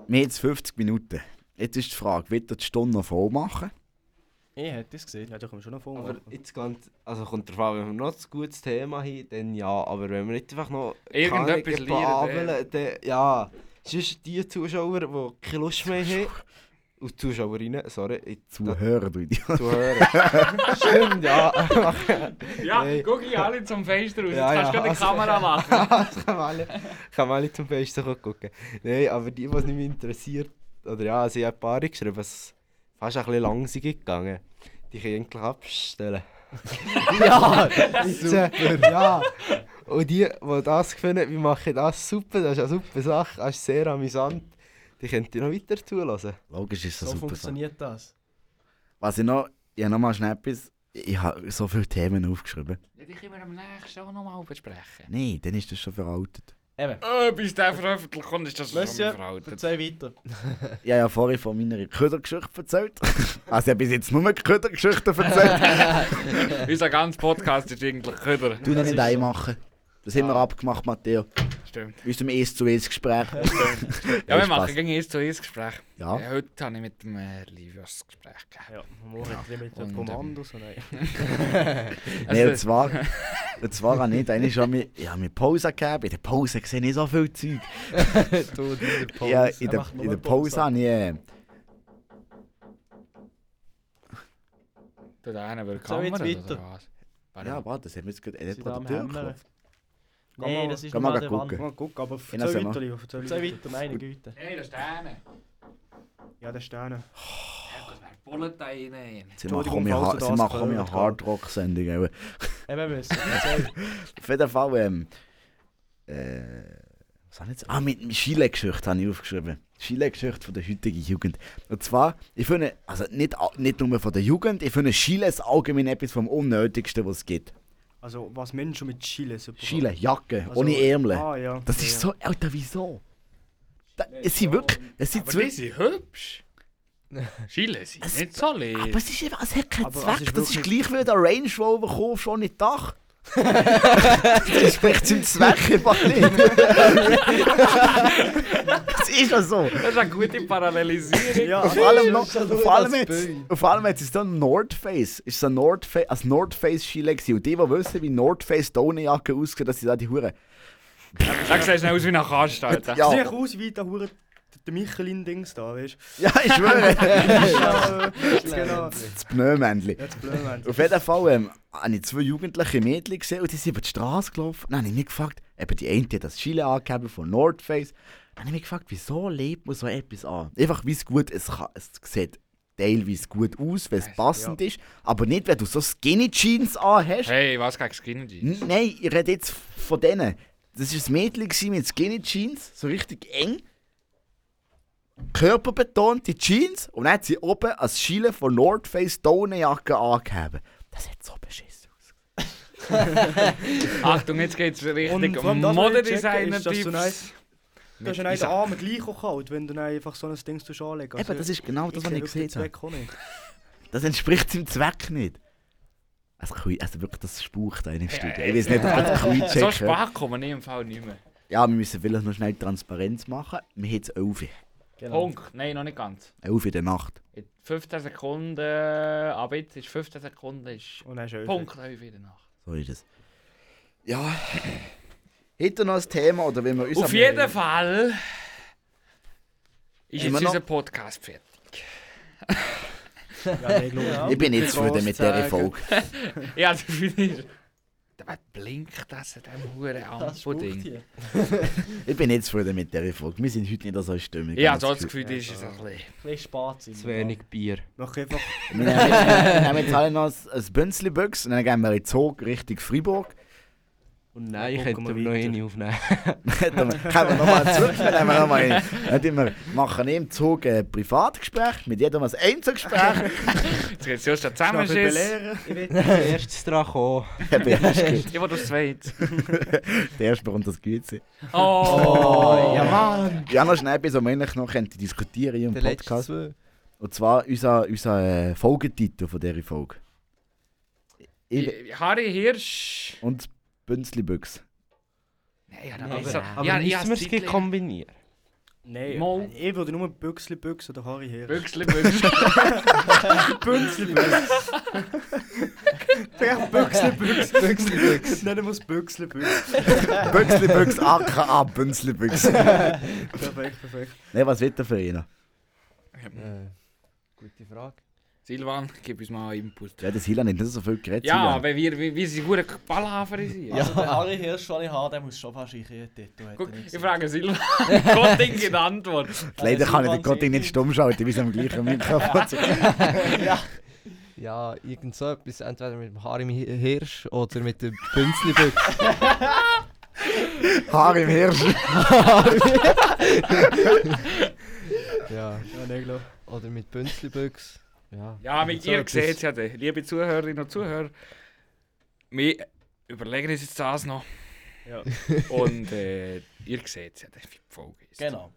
Wir haben jetzt 50 Minuten. Jetzt ist die Frage, wird ihr die Stunde noch voll machen? Ich hätte es gesehen. Ja, da wir schon noch Aber vormachen. jetzt ganz, also kommt drauf an, wenn wir noch ein gutes Thema haben, dann ja. Aber wenn wir nicht einfach noch Irgendetwas lernen, dann ja. Sonst die Zuschauer, die keine Lust mehr haben, und Zuschauerinnen, sorry, ich Zuhörer, du Idiot. Zuhörer. Stimmt, ja. Ja, Hey. guck ich alle zum Fenster raus. Ja, Jetzt kannst du ja, gerade die also- Kamera machen. das kann man alle, kann alle zum Besten gucken. Nein, aber die, die nicht mehr interessiert, oder ja, sie haben ein paar geschrieben, es ist fast ein bisschen langsam gegangen. Die können eigentlich abstellen. Ja, Super. Ja. Und die, die das finden, wir machen das super, das ist eine super Sache, das ist sehr amüsant, die könnt ihr noch weiter zulassen. Logisch ist das So super. Funktioniert das. Was ich noch, ich habe noch mal schnell etwas, ich habe so viele Themen aufgeschrieben. Ja, die können wir am nächsten auch nochmal besprechen. Nein, dann ist das schon veraltet. Eben. Oh, bis der veröffentlicht kommt, ist das schon Monsieur, veraltet. erzähl weiter. Ich habe ja vorhin von meiner Ködergeschichte erzählt. also ich habe bis jetzt nur Ködergeschichten erzählt. Unser ganzer Podcast ist eigentlich Köder. Du noch nicht einmachen. Das haben wir abgemacht, Matteo. Stimmt. Bis zum 1 zu 1 Gespräch. Ja, wir machen gegen 1 zu 1 Gespräch. Ja. Ja, heute habe ich mit dem äh, Livius ein Gespräch gehabt. Ja, jetzt nicht mit Und, ähm, Kommandos, nein. Nein, und Also, zwar, und zwar habe ich nicht. Einmal schon mit, ich habe mir Pause gegeben. In der Pause sehe ich so viel Zeug. du in der Pause. Ja, in Er der, in der Pause. Habe ich. Äh, da einer Kamera weiter. oder was? Warte. ja, warte, das haben wir jetzt gerade. Er hat gerade die Tür geklopft. Nein, das ist Geh mal gucken. Wand. Mal gucken, aber Ja, erzähl sag weiter, mal. lieber. Erzähl Erzähl weiter. weiter, meine Güte. Hey, das ist der eine. Ja, der Sterne. Ja, das wäre Bullet da rein. Sie machen mir, eine Hardrock-Sendung. eben. Müssen. Auf jeden Fall, ähm, äh, was habe ich jetzt? Ah, mit Chile-Geschichte habe ich aufgeschrieben. Chile-Geschichte von der heutigen Jugend. Und zwar, ich finde, also nicht, nicht nur von der Jugend, ich finde Chile ist allgemein etwas vom Unnötigsten, was es gibt. Also, was Menschen mit Chile. Chile, Jacke, Also- ohne Ärmel. Ah, ja. Das ja, ist so, Alter, wieso? Da, es sind wirklich, es sind Aber zwei, die sind hübsch. Chile sind Es- nicht so leer. aber es, ist, es hat keinen Aber es Zweck. ist das ist gleich wie der Range Rover kaufst schon nicht Dach. das entspricht seinem Zweck einfach nicht. das ist ja so. Das ist eine gute Parallelisierung. Ja, Vor allem, noch, vor allem das jetzt, vor allem jetzt ist es ein North Face. Ist ein North Face, als North Face Chile gewesen. Und die, die wissen, wie North Face Daunenjacke aussieht, dass sie da die Hure. Da siehst du aus wie nach Anstalt. Ja. Sieht aus wie der Hure der Michelin-Dings da, weißt Ja, ich schwöre. du? ja, genau. das Pneumännchen. Mann. Auf jeden Fall ähm, habe ich zwei jugendliche Mädchen gesehen und die sind über die Straße gelaufen. Dann habe ich mich gefragt, eben die eine hat das Chile angegeben von North Face. Dann habe ich mich gefragt, wieso lebt man so etwas an? Einfach, wie es gut es kann. Es sieht teilweise gut aus, wenn es Ja. passend ist. Aber nicht, wenn du so Skinny Jeans anhast. Hey, was gegen Skinny Jeans? N- Nein, ich rede jetzt von denen. Das war ein Mädchen mit Skinny Jeans, so richtig eng. Körperbetonte Jeans und dann hat sie oben als Schiele von North Face Daunenjacke angegeben. Das hat so beschissen aus. Achtung, jetzt geht's richtig checken, ist, dass du Modedesigner-Tipps. Hast ja den Arm gleich auch kalt, wenn du dann einfach so ein Ding zu anlegen Eben, das ist genau das, was ich gesehen habe. Das entspricht seinem Zweck nicht. Also, also wirklich, das spucht einen im Studio. Ich weiß nicht, ob das Kui So spät kommen wir im Fall nicht mehr. Ja, wir müssen vielleicht noch schnell Transparenz machen. Wir haben jetzt 11 Uhr. Genau. Punkt. Nein, noch nicht ganz. 11 Uhr in der Nacht. In 15 Sekunden, ab jetzt ist 15 Sekunden, ist Und dann ist Punkt 11 in der Nacht. So ist es. Ja. Hätte noch ein Thema oder wenn wir uns Auf jeden Fall ist Immer jetzt noch- unser Podcast fertig. Ja, Ja. Ich bin jetzt zufrieden mit dieser Folge. Ja, das Da blinkt das in diesem huren Ampo-Ding. Ich bin jetzt zufrieden mit dieser Folge. Wir sind heute nicht so in Stimmung. Ja, so das Gefühl, das ist es ein bisschen. Ein bisschen Zu wenig Bier. Mach einfach. Wir nehmen jetzt alle noch ein, ein Bünzli-Büchs und dann gehen wir in den Zug Richtung Freiburg. Und nein, ich könnte wir noch eine aufnehmen. Kommen wir nochmal zurück, wir nochmal ein. Nicht immer machen im Zug ein Privatgespräch, mit jedem ein Einzelgespräch. Jetzt geht's just Darf zusammen. ich Schiss. belehren? Ich will als erstes dran kommen. Ich will das zweit. der erste bekommt das Güte. Oh, ja, Mann! Ja, noch schnell etwas, was wir eigentlich noch könnten diskutieren im Podcast. Und zwar unser, unser äh, Folgetitel von dieser Folge. Ich, Harry Hirsch. und Bünzli-Büchs. Nein, ja, dann Aber, besser. aber ja, ich müssen wir es gleich kombinieren? Nein, Mal. ich würde nur Büchsli Büchs oder Harry her. Büchsli, Büchsli. Büchsli Büchs. Wer Büchsli Büchs? Büchsli Büchs. Nennen wir es Büchsli Büchs. Bünzli-Büchs, aka Bünzli-Büchs. Perfekt, perfekt. Nein, was wird er für ihn? Äh, gute Frage. Silvan, gib uns mal einen Input. Ja, das Hilan hat nicht so viel geredet. Ja, weil wir, wir, wir sind gute Ballhafer sind. Also der Harry Hirsch, den ich habe, der muss schon fast ein Tattoo Guck, ich frage Silvan. Gott, Ding in Antwort. Leider kann ich den Gotting nicht stumm schalten, wie es am gleichen Mikrofon ja. Ja, irgend so etwas, entweder mit dem Harim Hi- Hirsch oder mit dem Bünzli-Büchs. Haar im Hirsch. ja, Ja, klar. oder mit Bünzli-Büchs. Ja, Ja, mit so ihr etwas. seht ja, die- liebe Zuhörerinnen und Zuhörer, wir überlegen uns jetzt das noch. Ja. Und äh, ihr seht ja, wie die Folge ist. Genau.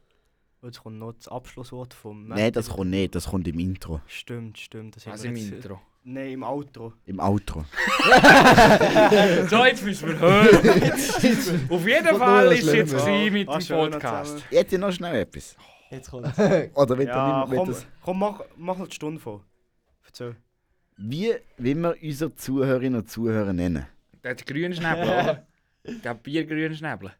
Jetzt kommt noch das Abschlusswort vom Nein, das kommt nicht, das kommt im Intro. Stimmt, stimmt. Das Also im jetzt- Intro. Nein, im Outro. Im Outro. so, jetzt müssen wir hören. Auf jeden Fall ist es jetzt mit Ah, dem Podcast. Jetzt noch schnell etwas. Jetzt kommt Oder wird Ja, komm, das, komm mach, mach noch die Stunde vor. Erzähl. Wie will wir unsere Zuhörerinnen und Zuhörer nennen? Der hat grünen Schnäbel, oder? Der hat biergrünen Schnäbel.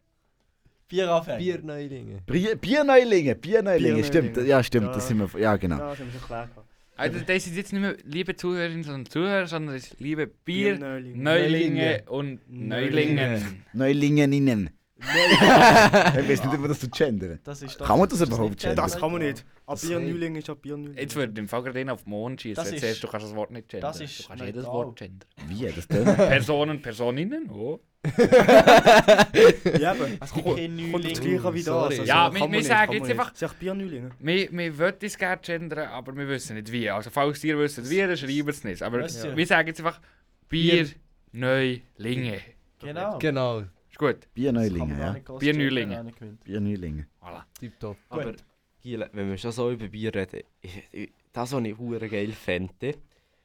Bieranfänger. Bierneulinge. Bier, Bierneulinge, Bierneulinge, stimmt. Ja, stimmt, Ja. das sind wir. Ja, genau. Ja, das haben wir schon geklärt. Also, das sind jetzt nicht mehr liebe Zuhörerinnen und Zuhörer, sondern das ist liebe Bier, Bierneulinge. Neulinge und Neulingen. Neulingen. Neulingeninnen. ich weiß nicht, ob das so gendern. Das ist doch- Kann man das ist überhaupt nicht gendern? Das kann man nicht. Ab Das- Bierneuling ist ab Bierneuling. Jetzt würde im Fall gerade einen auf den Mond schießen. Das Jetzt ist- du, du kannst das Wort nicht gendern. das ist du kannst jedes neutral. Wort gendern. Wie? Das tönt. Personen, Personinnen, oh. Ja, eben. Es gibt keine Kommt das Neulinge. gleiche wie das. sorry. Also, Ja, kann wir- man wir nicht, sagen kann jetzt nicht. einfach- Sag Bierneulinge. Wir, wir wollen es gerne gendern, aber wir wissen nicht wie. Also falls ihr wisst wie, dann schreibt es nicht. Aber Wisst ihr? wir sagen jetzt einfach Bier, Neulinge. Genau. Genau, gut. Bierneulinge, ja. Bierneulinge. Bierneulinge. Voilà. tipptopp. Aber Giele, wenn wir schon so über Bier reden, das, was ich hure geil fände,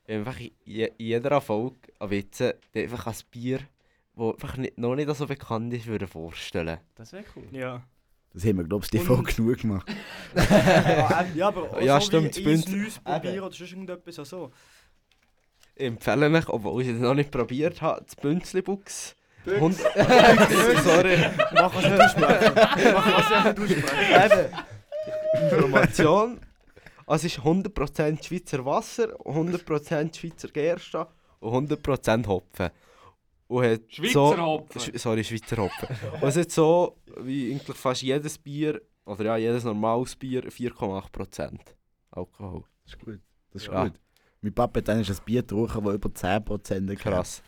wenn einfach in je- in jeder Folge an Witze einfach ein Bier, das einfach nicht, noch nicht so bekannt ist, würde vorstellen. Das wäre cool. Ja. Das haben wir, glaube ich, die Folge genug gemacht. Ja, aber auch Ja, so stimmt, wie Bünd- Neues probieren oder sonst irgendetwas. Also. Ich empfehle euch, obwohl ich es noch nicht probiert habe, das Bünzli-Buchs. Hund- Sorry. Mach es nicht aussprechen. Mach es nicht aussprechen. Information. Also es ist 100% Schweizer Wasser, 100% Schweizer Gerste und 100% Hopfen. Und hat Schweizer so, Hopfen. Sch sorry, Schweizer Hopfen. und es hat so, wie eigentlich fast jedes Bier, oder ja, jedes normales Bier, 4,8% Alkohol. Das ist gut. Das ist Ja. gut. Mein Papa hat ein Bier getrunken, das über 10% hat. Krass.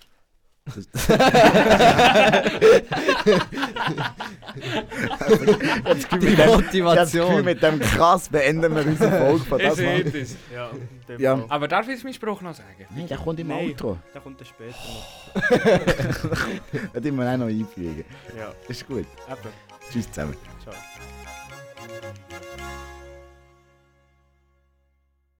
Das Gefühl, Die mit dem- das Gefühl, Motivation. mit dem krass beenden wir unsere Folge von das das. Ja, Ja. Aber darf ich meinen Spruch noch sagen? Nein, der kommt im Nein. Outro. Der kommt dann später noch. Das müssen wir auch noch einfügen. Ja, Das ist gut. eben. Tschüss zusammen. Ciao.